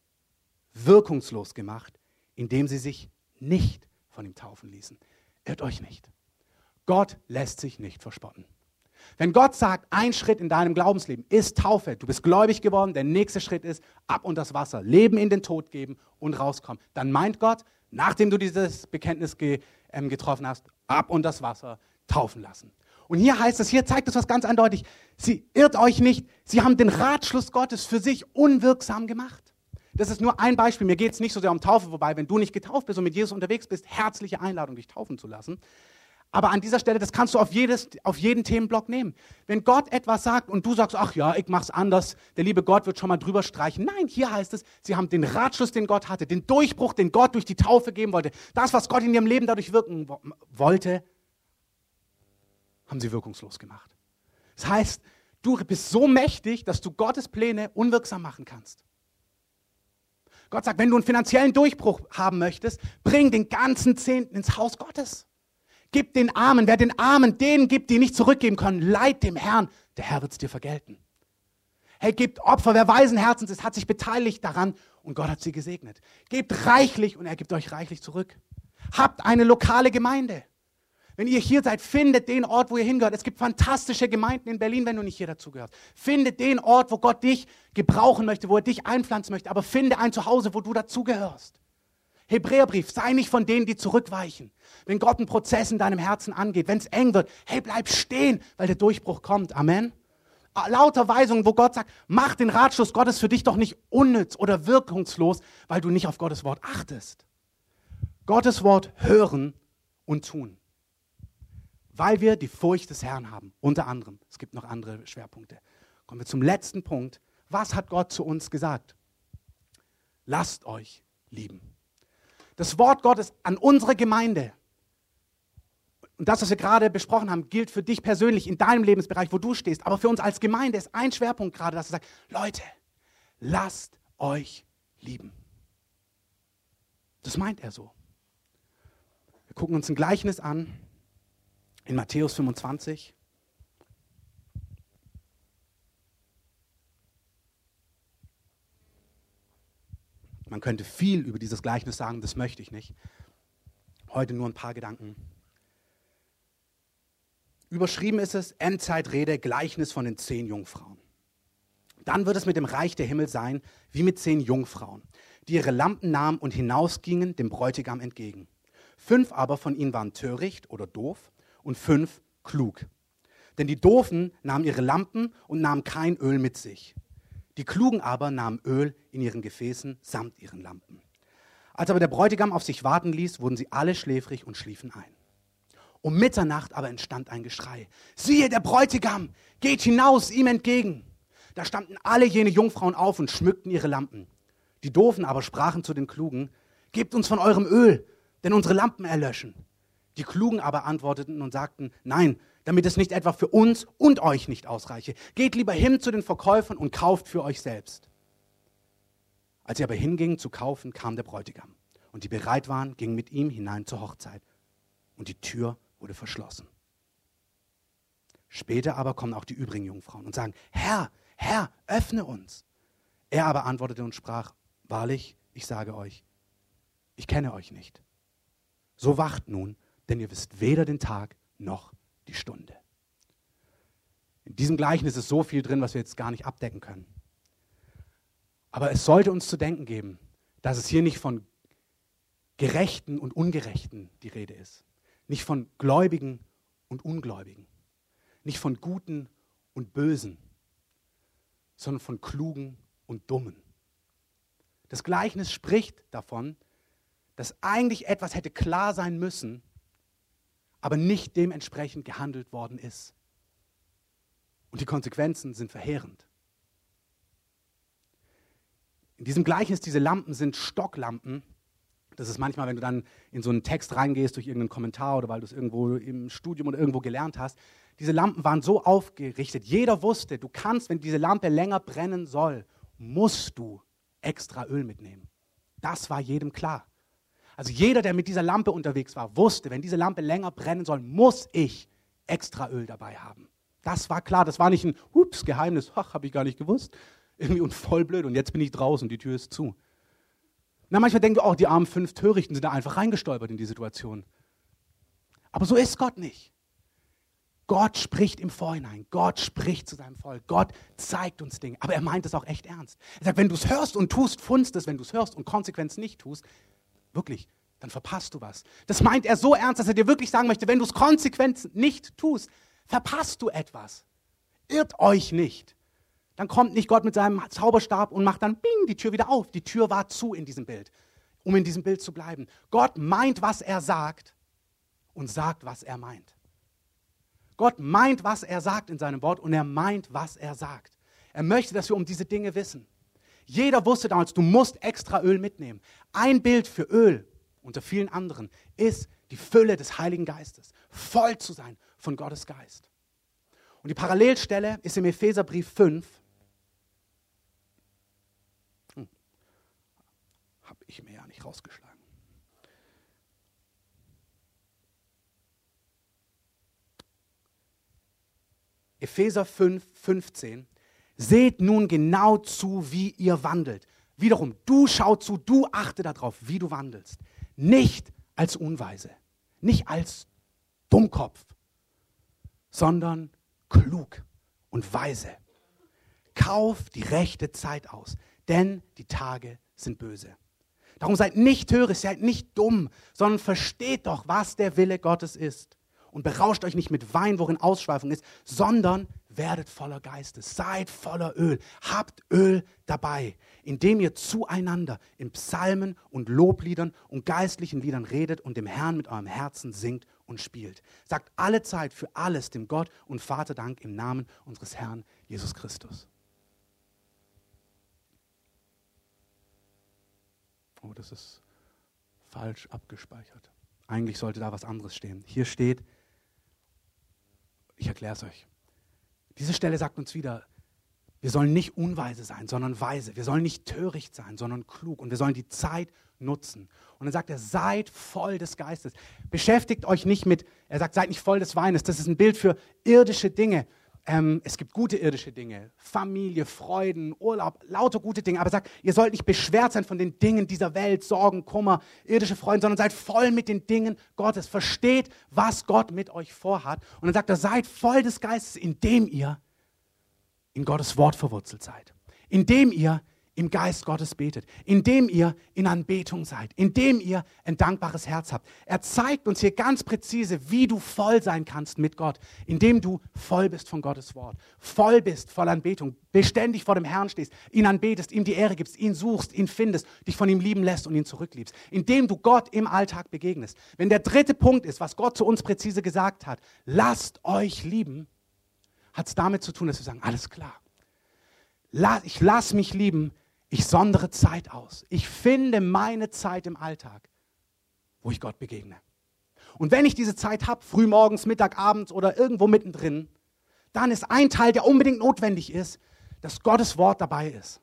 wirkungslos gemacht, indem sie sich nicht von ihm taufen ließen. Irrt euch nicht. Gott lässt sich nicht verspotten. Wenn Gott sagt, ein Schritt in deinem Glaubensleben ist Taufe, du bist gläubig geworden, der nächste Schritt ist ab und das Wasser, Leben in den Tod geben und rauskommen, dann meint Gott, nachdem du dieses Bekenntnis ge, ähm, getroffen hast, ab und das Wasser taufen lassen. Und hier heißt es, hier zeigt es was ganz eindeutig, sie irrt euch nicht, sie haben den Ratschluss Gottes für sich unwirksam gemacht. Das ist nur ein Beispiel. Mir geht es nicht so sehr um Taufe, wobei, wenn du nicht getauft bist und mit Jesus unterwegs bist, herzliche Einladung, dich taufen zu lassen. Aber an dieser Stelle, das kannst du auf, jedes, auf jeden Themenblock nehmen. Wenn Gott etwas sagt und du sagst, ach ja, ich mach's anders, der liebe Gott wird schon mal drüber streichen. Nein, hier heißt es, sie haben den Ratschluss, den Gott hatte, den Durchbruch, den Gott durch die Taufe geben wollte, das, was Gott in ihrem Leben dadurch wirken wollte, haben sie wirkungslos gemacht. Das heißt, du bist so mächtig, dass du Gottes Pläne unwirksam machen kannst. Gott sagt, wenn du einen finanziellen Durchbruch haben möchtest, bring den ganzen Zehnten ins Haus Gottes. Gib den Armen, wer den Armen denen gibt, die nicht zurückgeben können, leid dem Herrn, der Herr wird es dir vergelten. Hey, gebt Opfer, wer weisen Herzens ist, hat sich beteiligt daran und Gott hat sie gesegnet. Gebt reichlich und er gibt euch reichlich zurück. Habt eine lokale Gemeinde. Wenn ihr hier seid, findet den Ort, wo ihr hingehört. Es gibt fantastische Gemeinden in Berlin, wenn du nicht hier dazu gehörst. Findet den Ort, wo Gott dich gebrauchen möchte, wo er dich einpflanzen möchte. Aber finde ein Zuhause, wo du dazugehörst. Hebräerbrief, sei nicht von denen, die zurückweichen. Wenn Gott einen Prozess in deinem Herzen angeht, wenn es eng wird, hey, bleib stehen, weil der Durchbruch kommt. Amen. Lauter Weisungen, wo Gott sagt, mach den Ratschluss Gottes für dich doch nicht unnütz oder wirkungslos, weil du nicht auf Gottes Wort achtest. Gottes Wort hören und tun. Weil wir die Furcht des Herrn haben, unter anderem. Es gibt noch andere Schwerpunkte. Kommen wir zum letzten Punkt. Was hat Gott zu uns gesagt? Lasst euch lieben das Wort Gottes an unsere Gemeinde. Und das, was wir gerade besprochen haben, gilt für dich persönlich in deinem Lebensbereich, wo du stehst. Aber für uns als Gemeinde ist ein Schwerpunkt gerade, dass er sagt, Leute, lasst euch lieben. Das meint er so. Wir gucken uns ein Gleichnis an in Matthäus 25. Man könnte viel über dieses Gleichnis sagen, das möchte ich nicht. Heute nur ein paar Gedanken. Überschrieben ist es Endzeitrede, Gleichnis von den zehn Jungfrauen. Dann wird es mit dem Reich der Himmel sein, wie mit zehn Jungfrauen, die ihre Lampen nahmen und hinausgingen dem Bräutigam entgegen. Fünf aber von ihnen waren töricht oder doof und fünf klug. Denn die Doofen nahmen ihre Lampen und nahmen kein Öl mit sich. Die Klugen aber nahmen Öl in ihren Gefäßen samt ihren Lampen. Als aber der Bräutigam auf sich warten ließ, wurden sie alle schläfrig und schliefen ein. Um Mitternacht aber entstand ein Geschrei. Siehe, der Bräutigam geht hinaus ihm entgegen. Da standen alle jene Jungfrauen auf und schmückten ihre Lampen. Die Doofen aber sprachen zu den Klugen, Gebt uns von eurem Öl, denn unsere Lampen erlöschen. Die Klugen aber antworteten und sagten, Nein, damit es nicht etwa für uns und euch nicht ausreiche. Geht lieber hin zu den Verkäufern und kauft für euch selbst. Als sie aber hingingen zu kaufen, kam der Bräutigam. Und die bereit waren, gingen mit ihm hinein zur Hochzeit. Und die Tür wurde verschlossen. Später aber kommen auch die übrigen Jungfrauen und sagen, Herr, Herr, öffne uns. Er aber antwortete und sprach, wahrlich, ich sage euch, ich kenne euch nicht. So wacht nun, denn ihr wisst weder den Tag noch die Stunde. In diesem Gleichnis ist so viel drin, was wir jetzt gar nicht abdecken können. Aber es sollte uns zu denken geben, dass es hier nicht von Gerechten und Ungerechten die Rede ist. Nicht von Gläubigen und Ungläubigen. Nicht von Guten und Bösen, sondern von Klugen und Dummen. Das Gleichnis spricht davon, dass eigentlich etwas hätte klar sein müssen, aber nicht dementsprechend gehandelt worden ist. Und die Konsequenzen sind verheerend. In diesem Gleichnis, diese Lampen sind Stocklampen. Das ist manchmal, wenn du dann in so einen Text reingehst durch irgendeinen Kommentar oder weil du es irgendwo im Studium oder irgendwo gelernt hast. Diese Lampen waren so aufgerichtet. Jeder wusste, du kannst, wenn diese Lampe länger brennen soll, musst du extra Öl mitnehmen. Das war jedem klar. Also jeder, der mit dieser Lampe unterwegs war, wusste, wenn diese Lampe länger brennen soll, muss ich extra Öl dabei haben. Das war klar, das war nicht ein Ups, Geheimnis, ach, habe ich gar nicht gewusst. Irgendwie und voll blöd und jetzt bin ich draußen, die Tür ist zu. Na, manchmal denken wir auch, die armen fünf Törichten sind da einfach reingestolpert in die Situation. Aber so ist Gott nicht. Gott spricht im Vorhinein. Gott spricht zu seinem Volk. Gott zeigt uns Dinge. Aber er meint es auch echt ernst. Er sagt, wenn du es hörst und tust, funst es. Wenn du es hörst und Konsequenz nicht tust, Wirklich, dann verpasst du was. Das meint er so ernst, dass er dir wirklich sagen möchte, wenn du es konsequent nicht tust, verpasst du etwas. Irrt euch nicht. Dann kommt nicht Gott mit seinem Zauberstab und macht dann bing die Tür wieder auf. Die Tür war zu in diesem Bild, um in diesem Bild zu bleiben. Gott meint, was er sagt und sagt, was er meint. Gott meint, was er sagt in seinem Wort und er meint, was er sagt. Er möchte, dass wir um diese Dinge wissen. Jeder wusste damals, du musst extra Öl mitnehmen. Ein Bild für Öl unter vielen anderen ist die Fülle des Heiligen Geistes, voll zu sein von Gottes Geist. Und die Parallelstelle ist im Epheserbrief 5. Hm. Habe ich mir ja nicht rausgeschlagen. Epheser 5, 15. Seht nun genau zu, wie ihr wandelt. Wiederum, du schau zu, du achte darauf, wie du wandelst. Nicht als Unweise, nicht als Dummkopf, sondern klug und weise. Kauf die rechte Zeit aus, denn die Tage sind böse. Darum seid nicht töricht, seid nicht dumm, sondern versteht doch, was der Wille Gottes ist. Und berauscht euch nicht mit Wein, worin Ausschweifung ist, sondern werdet voller Geistes, seid voller Öl, habt Öl dabei, indem ihr zueinander in Psalmen und Lobliedern und geistlichen Liedern redet und dem Herrn mit eurem Herzen singt und spielt. Sagt alle Zeit für alles dem Gott und Vater Dank im Namen unseres Herrn Jesus Christus. Oh, das ist falsch abgespeichert. Eigentlich sollte da was anderes stehen. Hier steht, ich erkläre es euch. Diese Stelle sagt uns wieder, wir sollen nicht unweise sein, sondern weise. Wir sollen nicht töricht sein, sondern klug. Und wir sollen die Zeit nutzen. Und dann sagt er, seid voll des Geistes. Beschäftigt euch nicht mit, er sagt, seid nicht voll des Weines. Das ist ein Bild für irdische Dinge. Ähm, es gibt gute irdische Dinge, Familie, Freuden, Urlaub, lauter gute Dinge. Aber er sagt, ihr sollt nicht beschwert sein von den Dingen dieser Welt, Sorgen, Kummer, irdische Freuden, sondern seid voll mit den Dingen Gottes. Versteht, was Gott mit euch vorhat. Und dann sagt er, seid voll des Geistes, indem ihr in Gottes Wort verwurzelt seid. Indem ihr im Geist Gottes betet, indem ihr in Anbetung seid, indem ihr ein dankbares Herz habt. Er zeigt uns hier ganz präzise, wie du voll sein kannst mit Gott, indem du voll bist von Gottes Wort, voll bist voll Anbetung, beständig vor dem Herrn stehst, ihn anbetest, ihm die Ehre gibst, ihn suchst, ihn findest, dich von ihm lieben lässt und ihn zurückliebst, indem du Gott im Alltag begegnest. Wenn der dritte Punkt ist, was Gott zu uns präzise gesagt hat, lasst euch lieben, hat es damit zu tun, dass wir sagen, alles klar. Ich lasse mich lieben, ich sondere Zeit aus. Ich finde meine Zeit im Alltag, wo ich Gott begegne. Und wenn ich diese Zeit habe, früh morgens, Mittag, abends oder irgendwo mittendrin, dann ist ein Teil, der unbedingt notwendig ist, dass Gottes Wort dabei ist.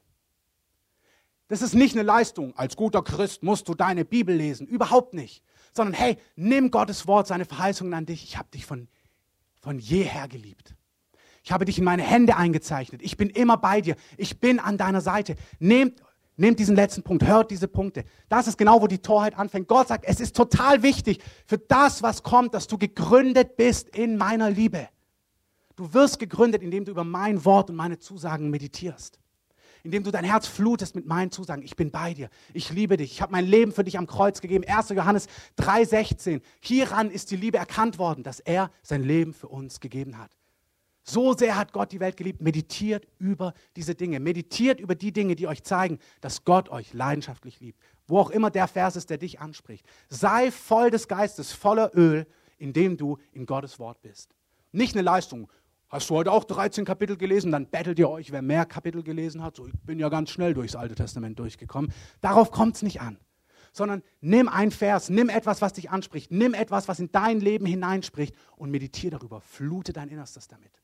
Das ist nicht eine Leistung. Als guter Christ musst du deine Bibel lesen. Überhaupt nicht. Sondern hey, nimm Gottes Wort, seine Verheißungen an dich. Ich habe dich von, von jeher geliebt. Ich habe dich in meine Hände eingezeichnet. Ich bin immer bei dir. Ich bin an deiner Seite. Nehmt, nehmt diesen letzten Punkt, hört diese Punkte. Das ist genau, wo die Torheit anfängt. Gott sagt, es ist total wichtig für das, was kommt, dass du gegründet bist in meiner Liebe. Du wirst gegründet, indem du über mein Wort und meine Zusagen meditierst. Indem du dein Herz flutest mit meinen Zusagen. Ich bin bei dir. Ich liebe dich. Ich habe mein Leben für dich am Kreuz gegeben. 1. Johannes 3,16. Hieran ist die Liebe erkannt worden, dass er sein Leben für uns gegeben hat. So sehr hat Gott die Welt geliebt. Meditiert über diese Dinge. Meditiert über die Dinge, die euch zeigen, dass Gott euch leidenschaftlich liebt. Wo auch immer der Vers ist, der dich anspricht. Sei voll des Geistes, voller Öl, indem du in Gottes Wort bist. Nicht eine Leistung. Hast du heute auch 13 Kapitel gelesen? Dann bettelt ihr euch, wer mehr Kapitel gelesen hat. So, ich bin ja ganz schnell durchs Alte Testament durchgekommen. Darauf kommt es nicht an sondern nimm ein Vers, nimm etwas, was dich anspricht, nimm etwas, was in dein Leben hineinspricht und meditiere darüber, flute dein Innerstes damit.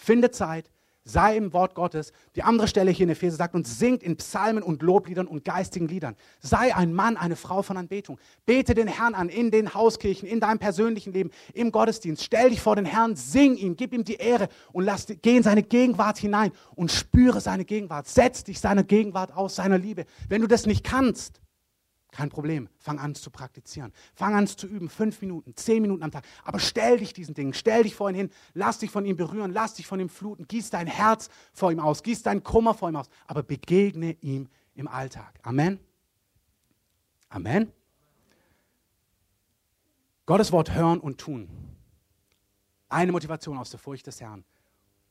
Finde Zeit, sei im Wort Gottes. Die andere Stelle hier in Epheser sagt uns, singt in Psalmen und Lobliedern und geistigen Liedern. Sei ein Mann, eine Frau von Anbetung. Bete den Herrn an in den Hauskirchen, in deinem persönlichen Leben, im Gottesdienst. Stell dich vor den Herrn, sing ihm, gib ihm die Ehre und lass, geh in seine Gegenwart hinein und spüre seine Gegenwart. Setz dich seiner Gegenwart aus, seiner Liebe. Wenn du das nicht kannst, kein Problem. Fang an zu praktizieren. Fang an zu üben. Fünf Minuten, zehn Minuten am Tag. Aber stell dich diesen Dingen. Stell dich vor ihn hin. Lass dich von ihm berühren. Lass dich von ihm fluten. Gieß dein Herz vor ihm aus. Gieß deinen Kummer vor ihm aus. Aber begegne ihm im Alltag. Amen. Amen. Gottes Wort hören und tun. Eine Motivation aus der Furcht des Herrn.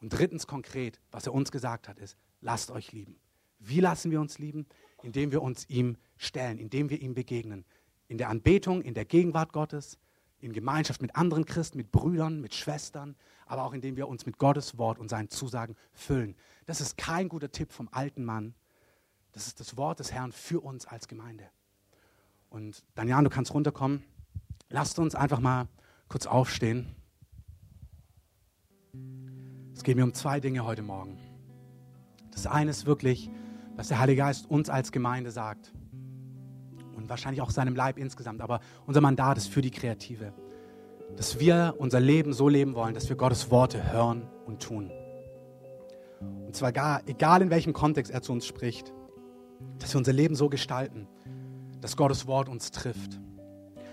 Und drittens konkret, was er uns gesagt hat, ist, lasst euch lieben. Wie lassen wir uns lieben? Indem wir uns ihm stellen, indem wir ihm begegnen. In der Anbetung, in der Gegenwart Gottes, in Gemeinschaft mit anderen Christen, mit Brüdern, mit Schwestern, aber auch indem wir uns mit Gottes Wort und seinen Zusagen füllen. Das ist kein guter Tipp vom alten Mann. Das ist das Wort des Herrn für uns als Gemeinde. Und Daniel, du kannst runterkommen. Lasst uns einfach mal kurz aufstehen. Es geht mir um zwei Dinge heute Morgen. Das eine ist wirklich, was der Heilige Geist uns als Gemeinde sagt. Und wahrscheinlich auch seinem Leib insgesamt. Aber unser Mandat ist für die Kreative. Dass wir unser Leben so leben wollen, dass wir Gottes Worte hören und tun. Und zwar gar, egal in welchem Kontext er zu uns spricht. Dass wir unser Leben so gestalten, dass Gottes Wort uns trifft.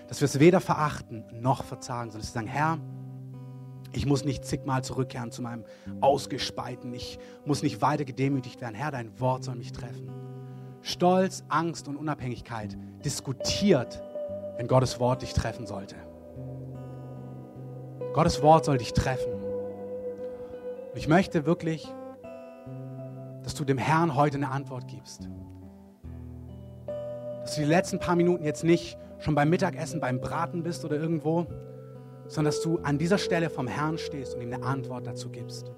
Dass wir es weder verachten noch verzagen, sondern dass wir sagen, Herr, ich muss nicht zigmal zurückkehren zu meinem Ausgespeiten. Ich muss nicht weiter gedemütigt werden. Herr, dein Wort soll mich treffen. Stolz, Angst und Unabhängigkeit diskutiert, wenn Gottes Wort dich treffen sollte. Gottes Wort soll dich treffen. Und ich möchte wirklich, dass du dem Herrn heute eine Antwort gibst. Dass du die letzten paar Minuten jetzt nicht schon beim Mittagessen, beim Braten bist oder irgendwo, sondern dass du an dieser Stelle vom Herrn stehst und ihm eine Antwort dazu gibst.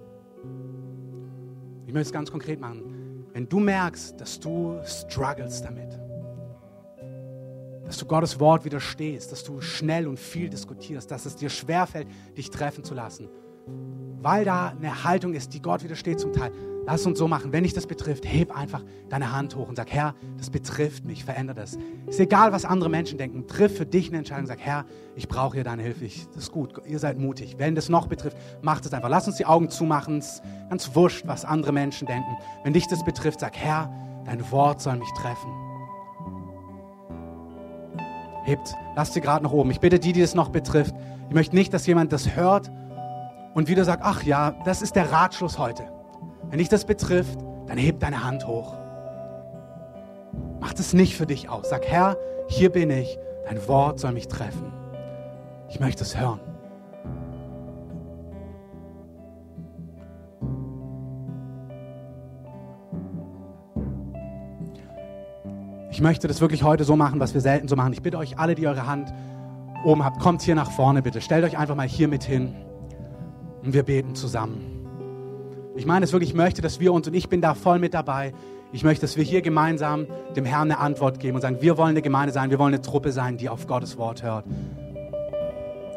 Ich möchte es ganz konkret machen. Wenn du merkst, dass du struggles damit, dass du Gottes Wort widerstehst, dass du schnell und viel diskutierst, dass es dir schwerfällt, dich treffen zu lassen, weil da eine Haltung ist, die Gott widersteht zum Teil, Lass uns so machen, wenn dich das betrifft, heb einfach deine Hand hoch und sag, Herr, das betrifft mich, verändere das. Ist egal, was andere Menschen denken, triff für dich eine Entscheidung, sag, Herr, ich brauche hier deine Hilfe, ich, das ist gut, ihr seid mutig. Wenn das noch betrifft, macht es einfach. Lass uns die Augen zumachen, es ist ganz wurscht, was andere Menschen denken. Wenn dich das betrifft, sag, Herr, dein Wort soll mich treffen. Hebt, lasst sie gerade nach oben. Ich bitte die, die es noch betrifft. Ich möchte nicht, dass jemand das hört und wieder sagt, ach ja, das ist der Ratschluss heute. Wenn dich das betrifft, dann heb deine Hand hoch. Mach das nicht für dich aus. Sag, Herr, hier bin ich. Dein Wort soll mich treffen. Ich möchte es hören. Ich möchte das wirklich heute so machen, was wir selten so machen. Ich bitte euch alle, die eure Hand oben habt, kommt hier nach vorne bitte. Stellt euch einfach mal hier mit hin und wir beten zusammen. Ich meine es wirklich, ich möchte, dass wir uns, und ich bin da voll mit dabei, ich möchte, dass wir hier gemeinsam dem Herrn eine Antwort geben und sagen, wir wollen eine Gemeinde sein, wir wollen eine Truppe sein, die auf Gottes Wort hört.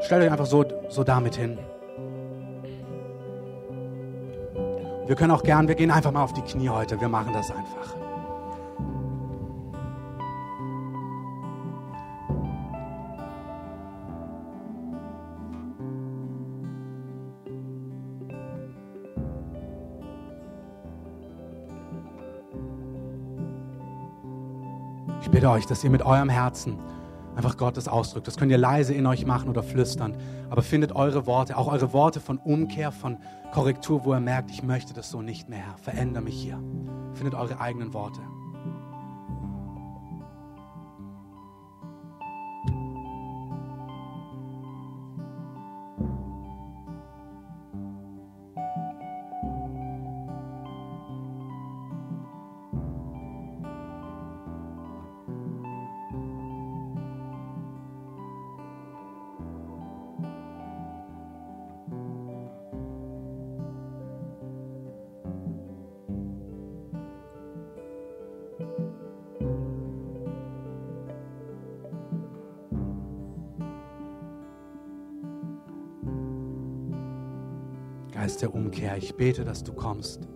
Stellt euch einfach so, so damit hin. Wir können auch gern, wir gehen einfach mal auf die Knie heute, wir machen das einfach. Bitte euch, dass ihr mit eurem Herzen einfach Gottes ausdrückt. Das könnt ihr leise in euch machen oder flüstern. Aber findet eure Worte, auch eure Worte von Umkehr, von Korrektur, wo ihr merkt, ich möchte das so nicht mehr. Verändere mich hier. Findet eure eigenen Worte. Der Umkehr, ich bete, dass du kommst,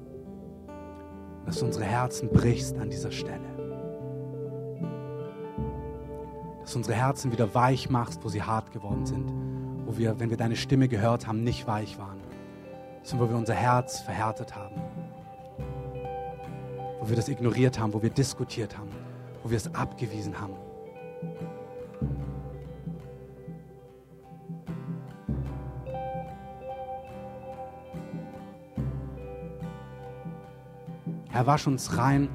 dass du unsere Herzen brichst an dieser Stelle. Dass unsere Herzen wieder weich machst, wo sie hart geworden sind, wo wir, wenn wir deine Stimme gehört haben, nicht weich waren, sondern wo wir unser Herz verhärtet haben, wo wir das ignoriert haben, wo wir diskutiert haben, wo wir es abgewiesen haben. Herr, wasch uns rein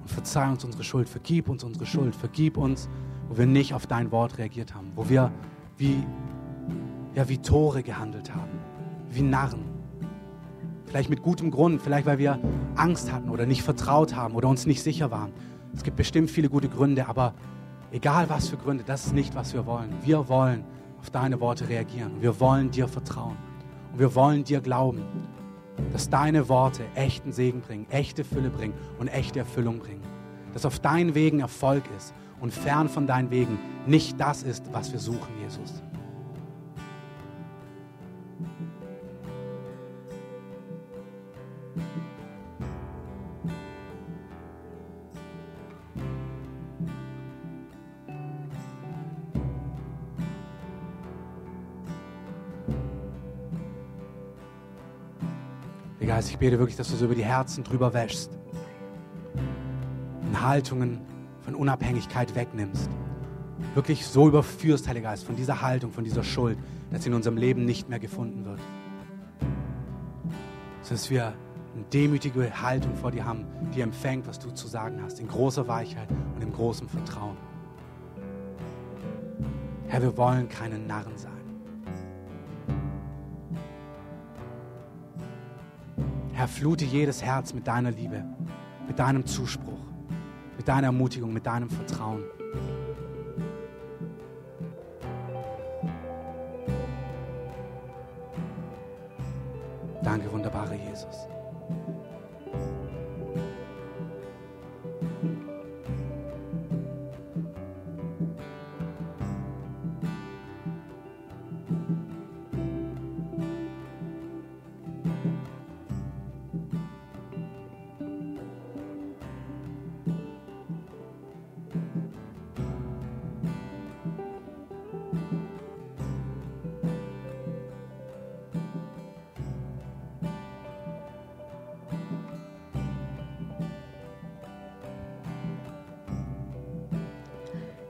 und verzeih uns unsere Schuld. Vergib uns unsere Schuld. Vergib uns, wo wir nicht auf dein Wort reagiert haben, wo wir wie, ja, wie Tore gehandelt haben, wie Narren. Vielleicht mit gutem Grund, vielleicht weil wir Angst hatten oder nicht vertraut haben oder uns nicht sicher waren. Es gibt bestimmt viele gute Gründe, aber egal was für Gründe, das ist nicht, was wir wollen. Wir wollen auf deine Worte reagieren. Wir wollen dir vertrauen. Und wir wollen dir glauben, dass deine Worte echten Segen bringen, echte Fülle bringen und echte Erfüllung bringen. Dass auf deinen Wegen Erfolg ist und fern von deinen Wegen nicht das ist, was wir suchen, Jesus. Geist, ich bete wirklich, dass du so über die Herzen drüber wäschst und Haltungen von Unabhängigkeit wegnimmst. Wirklich so überführst, Heiliger Geist, von dieser Haltung, von dieser Schuld, dass sie in unserem Leben nicht mehr gefunden wird. Dass wir eine demütige Haltung vor dir haben, die empfängt, was du zu sagen hast, in großer Weichheit und in großem Vertrauen. Herr, wir wollen keine Narren sein. Herr, flute jedes Herz mit deiner Liebe, mit deinem Zuspruch, mit deiner Ermutigung, mit deinem Vertrauen. Danke, wunderbarer Jesus.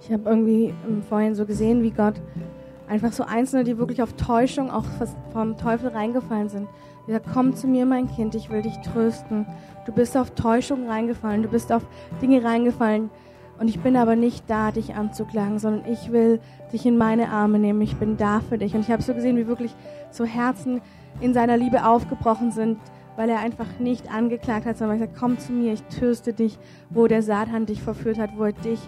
Ich habe irgendwie vorhin so gesehen, wie Gott einfach so Einzelne, die wirklich auf Täuschung auch vom Teufel reingefallen sind. Er sagt, komm zu mir, mein Kind, ich will dich trösten. Du bist auf Täuschung reingefallen, du bist auf Dinge reingefallen. Und ich bin aber nicht da, dich anzuklagen, sondern ich will dich in meine Arme nehmen. Ich bin da für dich. Und ich habe so gesehen, wie wirklich so Herzen in seiner Liebe aufgebrochen sind, weil er einfach nicht angeklagt hat, sondern gesagt, komm zu mir, ich tröste dich, wo der Satan dich verführt hat, wo er dich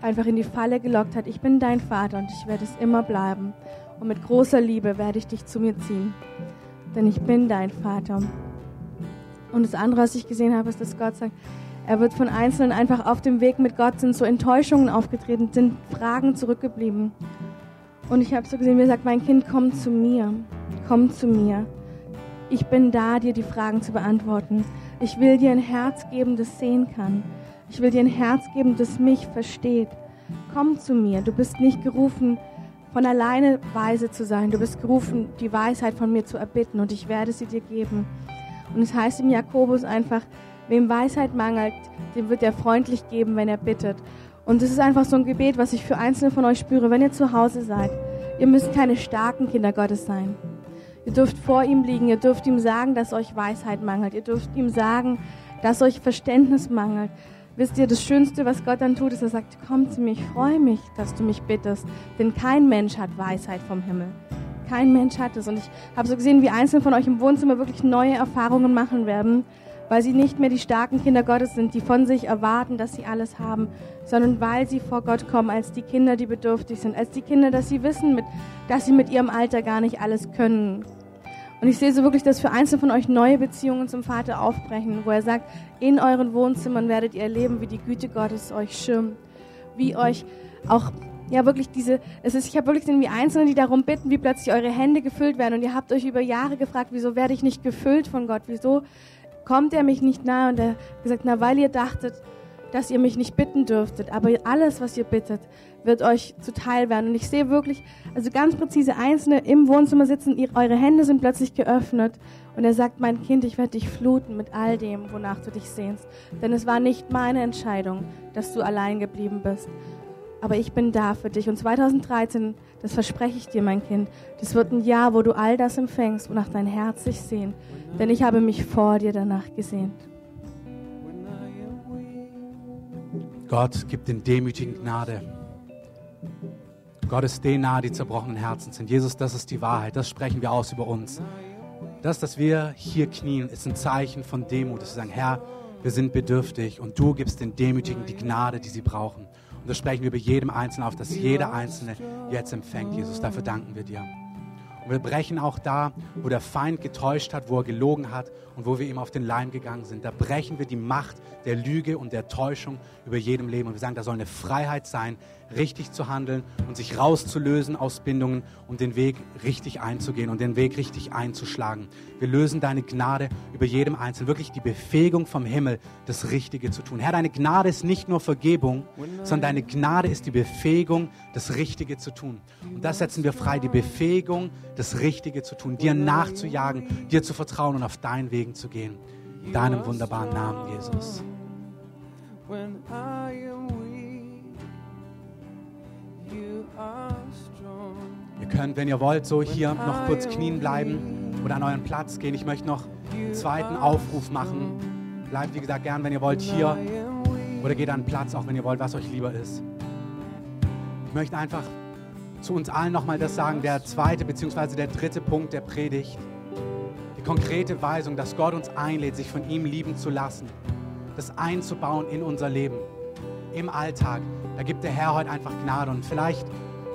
einfach in die Falle gelockt hat. Ich bin dein Vater und ich werde es immer bleiben. Und mit großer Liebe werde ich dich zu mir ziehen. Denn ich bin dein Vater. Und das andere, was ich gesehen habe, ist, dass Gott sagt, er wird von Einzelnen einfach auf dem Weg mit Gott sind so Enttäuschungen aufgetreten, sind Fragen zurückgeblieben. Und ich habe so gesehen, wie er sagt, mein Kind, komm zu mir, komm zu mir. Ich bin da, dir die Fragen zu beantworten. Ich will dir ein Herz geben, das sehen kann. Ich will dir ein Herz geben, das mich versteht. Komm zu mir. Du bist nicht gerufen, von alleine weise zu sein. Du bist gerufen, die Weisheit von mir zu erbitten und ich werde sie dir geben. Und es heißt im Jakobus einfach, wem Weisheit mangelt, dem wird er freundlich geben, wenn er bittet. Und es ist einfach so ein Gebet, was ich für einzelne von euch spüre, wenn ihr zu Hause seid. Ihr müsst keine starken Kinder Gottes sein. Ihr dürft vor ihm liegen, ihr dürft ihm sagen, dass euch Weisheit mangelt. Ihr dürft ihm sagen, dass euch Verständnis mangelt, Wisst ihr, das Schönste, was Gott dann tut, ist, er sagt, komm zu mir, ich freue mich, dass du mich bittest. Denn kein Mensch hat Weisheit vom Himmel. Kein Mensch hat es. Und ich habe so gesehen, wie einzelne von euch im Wohnzimmer wirklich neue Erfahrungen machen werden, weil sie nicht mehr die starken Kinder Gottes sind, die von sich erwarten, dass sie alles haben, sondern weil sie vor Gott kommen als die Kinder, die bedürftig sind, als die Kinder, dass sie wissen, dass sie mit ihrem Alter gar nicht alles können. Und ich sehe so wirklich, dass für einzelne von euch neue Beziehungen zum Vater aufbrechen, wo er sagt, in euren Wohnzimmern werdet ihr erleben, wie die Güte Gottes euch schirmt, wie euch auch ja wirklich diese, es ist, ich habe wirklich irgendwie Einzelne, die darum bitten, wie plötzlich eure Hände gefüllt werden und ihr habt euch über Jahre gefragt, wieso werde ich nicht gefüllt von Gott, wieso kommt er mich nicht nahe und er hat gesagt, na weil ihr dachtet, dass ihr mich nicht bitten dürftet, aber alles, was ihr bittet, wird euch zuteil werden. Und ich sehe wirklich, also ganz präzise Einzelne im Wohnzimmer sitzen, ihr, eure Hände sind plötzlich geöffnet und er sagt, mein Kind, ich werde dich fluten mit all dem, wonach du dich sehnst. Denn es war nicht meine Entscheidung, dass du allein geblieben bist. Aber ich bin da für dich. Und 2013, das verspreche ich dir, mein Kind, das wird ein Jahr, wo du all das empfängst, wonach dein Herz sich sehnt. Denn ich habe mich vor dir danach gesehnt. Gott gibt den Demütigen Gnade. Gott ist denen nahe, die zerbrochenen Herzen sind. Jesus, das ist die Wahrheit. Das sprechen wir aus über uns. Das, dass wir hier knien, ist ein Zeichen von Demut. Dass wir sagen, Herr, wir sind bedürftig und du gibst den Demütigen die Gnade, die sie brauchen. Und das sprechen wir über jedem Einzelnen auf, dass jeder Einzelne jetzt empfängt, Jesus. Dafür danken wir dir. Und wir brechen auch da, wo der Feind getäuscht hat, wo er gelogen hat und wo wir ihm auf den Leim gegangen sind. Da brechen wir die Macht der Lüge und der Täuschung über jedem Leben. Und wir sagen, da soll eine Freiheit sein, richtig zu handeln und sich rauszulösen aus Bindungen und den Weg richtig einzugehen und den Weg richtig einzuschlagen. Wir lösen deine Gnade über jedem Einzelnen, wirklich die Befähigung vom Himmel, das Richtige zu tun. Herr, deine Gnade ist nicht nur Vergebung, sondern deine Gnade ist die Befähigung, das Richtige zu tun. Und das setzen wir frei, die Befähigung, das Richtige zu tun, dir nachzujagen, dir zu vertrauen und auf deinen Wegen zu gehen. In deinem wunderbaren Namen, Jesus. Ihr könnt, wenn ihr wollt, so hier noch kurz knien bleiben oder an euren Platz gehen. Ich möchte noch einen zweiten Aufruf machen. Bleibt, wie gesagt, gern, wenn ihr wollt, hier oder geht an den Platz, auch wenn ihr wollt, was euch lieber ist. Ich möchte einfach zu uns allen nochmal das sagen, der zweite bzw. der dritte Punkt der Predigt. Konkrete Weisung, dass Gott uns einlädt, sich von ihm lieben zu lassen, das einzubauen in unser Leben, im Alltag. Da gibt der Herr heute einfach Gnade. Und vielleicht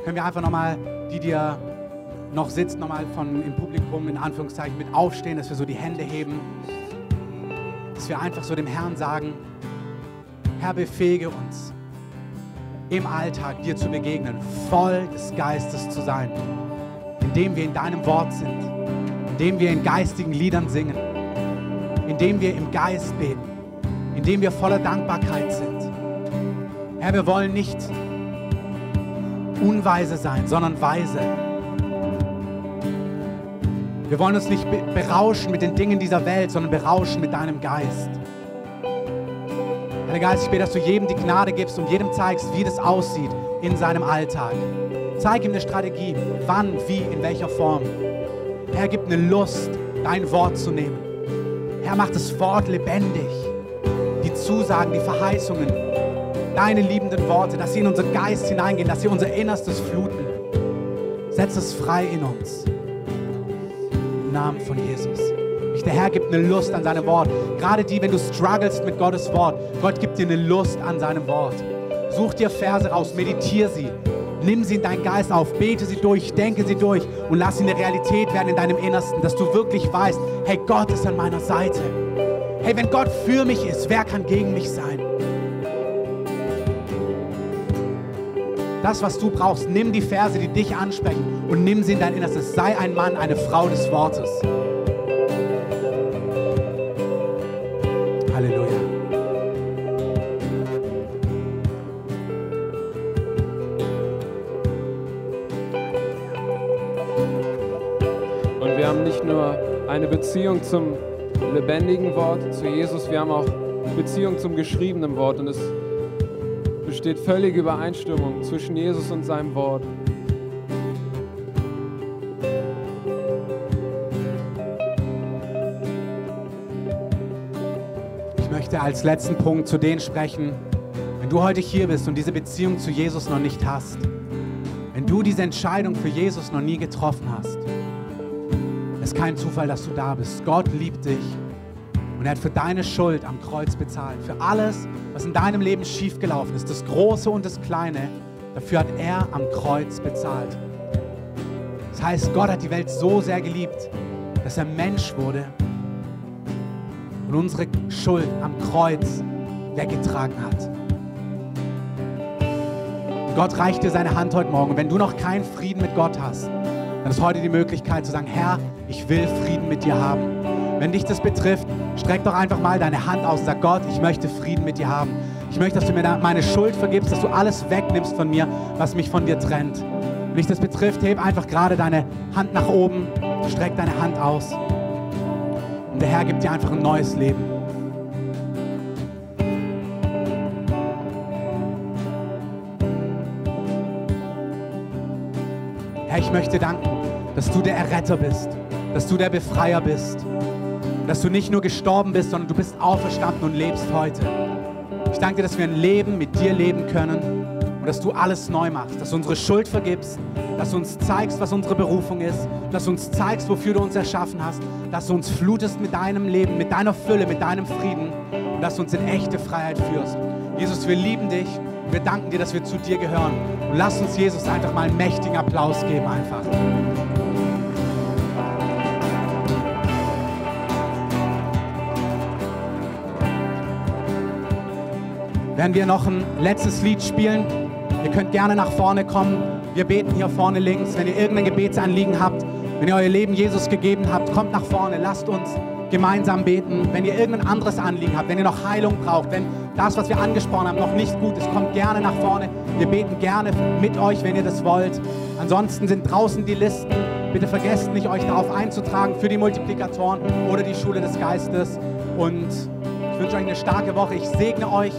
können wir einfach nochmal, die dir noch sitzt, nochmal von im Publikum in Anführungszeichen mit aufstehen, dass wir so die Hände heben, dass wir einfach so dem Herrn sagen, Herr, befähige uns, im Alltag dir zu begegnen, voll des Geistes zu sein, indem wir in deinem Wort sind, indem wir in geistigen Liedern singen, indem wir im Geist beten, indem wir voller Dankbarkeit sind. Herr, wir wollen nicht unweise sein, sondern weise. Wir wollen uns nicht berauschen mit den Dingen dieser Welt, sondern berauschen mit deinem Geist. Heiliger Geist, ich bete, dass du jedem die Gnade gibst und jedem zeigst, wie das aussieht in seinem Alltag. Zeig ihm eine Strategie, wann, wie, in welcher Form. Herr, gib eine Lust, dein Wort zu nehmen. Herr, mach das Wort lebendig. Die Zusagen, die Verheißungen, deine liebenden Worte, dass sie in unseren Geist hineingehen, dass sie unser Innerstes fluten. Setz es frei in uns. Im Namen von Jesus. Der Herr gibt eine Lust an seinem Wort. Gerade die, wenn du struggles mit Gottes Wort, Gott gibt dir eine Lust an seinem Wort. Such dir Verse raus, meditiere sie, nimm sie in deinen Geist auf, bete sie durch, denke sie durch und lass sie eine Realität werden in deinem Innersten, dass du wirklich weißt, hey, Gott ist an meiner Seite. Hey, wenn Gott für mich ist, wer kann gegen mich sein? Das, was du brauchst, nimm die Verse, die dich ansprechen und nimm sie in dein Innerstes. Sei ein Mann, eine Frau des Wortes. Eine Beziehung zum lebendigen Wort, zu Jesus. Wir haben auch Beziehung zum geschriebenen Wort und es besteht völlige Übereinstimmung zwischen Jesus und seinem Wort. Ich möchte als letzten Punkt zu denen sprechen, wenn du heute hier bist und diese Beziehung zu Jesus noch nicht hast, wenn du diese Entscheidung für Jesus noch nie getroffen hast, kein Zufall, dass du da bist. Gott liebt dich und er hat für deine Schuld am Kreuz bezahlt. Für alles, was in deinem Leben schiefgelaufen ist, das Große und das Kleine, dafür hat er am Kreuz bezahlt. Das heißt, Gott hat die Welt so sehr geliebt, dass er Mensch wurde und unsere Schuld am Kreuz weggetragen hat. Gott reicht dir seine Hand heute Morgen. Wenn du noch keinen Frieden mit Gott hast, dann ist heute die Möglichkeit zu sagen, Herr, ich will Frieden mit dir haben. Wenn dich das betrifft, streck doch einfach mal deine Hand aus und sag, Gott, ich möchte Frieden mit dir haben. Ich möchte, dass du mir meine Schuld vergibst, dass du alles wegnimmst von mir, was mich von dir trennt. Wenn dich das betrifft, heb einfach gerade deine Hand nach oben, streck deine Hand aus. Und der Herr gibt dir einfach ein neues Leben. Herr, ich möchte danken dass du der Erretter bist, dass du der Befreier bist, dass du nicht nur gestorben bist, sondern du bist auferstanden und lebst heute. Ich danke dir, dass wir ein Leben mit dir leben können und dass du alles neu machst, dass du unsere Schuld vergibst, dass du uns zeigst, was unsere Berufung ist, dass du uns zeigst, wofür du uns erschaffen hast, dass du uns flutest mit deinem Leben, mit deiner Fülle, mit deinem Frieden und dass du uns in echte Freiheit führst. Jesus, wir lieben dich. Wir danken dir, dass wir zu dir gehören. Und lass uns Jesus einfach mal einen mächtigen Applaus geben einfach. Werden wir noch ein letztes Lied spielen? Ihr könnt gerne nach vorne kommen. Wir beten hier vorne links. Wenn ihr irgendein Gebetsanliegen habt, wenn ihr euer Leben Jesus gegeben habt, kommt nach vorne. Lasst uns gemeinsam beten. Wenn ihr irgendein anderes Anliegen habt, wenn ihr noch Heilung braucht, wenn das, was wir angesprochen haben, noch nicht gut ist, kommt gerne nach vorne. Wir beten gerne mit euch, wenn ihr das wollt. Ansonsten sind draußen die Listen. Bitte vergesst nicht, euch darauf einzutragen für die Multiplikatoren oder die Schule des Geistes. Und ich wünsche euch eine starke Woche. Ich segne euch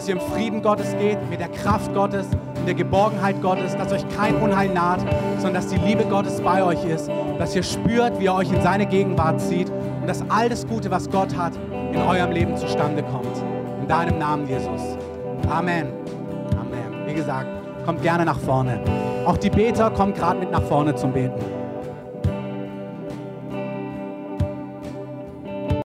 dass ihr im Frieden Gottes geht, mit der Kraft Gottes, in der Geborgenheit Gottes, dass euch kein Unheil naht, sondern dass die Liebe Gottes bei euch ist, dass ihr spürt, wie er euch in seine Gegenwart zieht und dass all das Gute, was Gott hat, in eurem Leben zustande kommt. In deinem Namen, Jesus. Amen. Amen. Wie gesagt, kommt gerne nach vorne. Auch die Beter kommen gerade mit nach vorne zum Beten.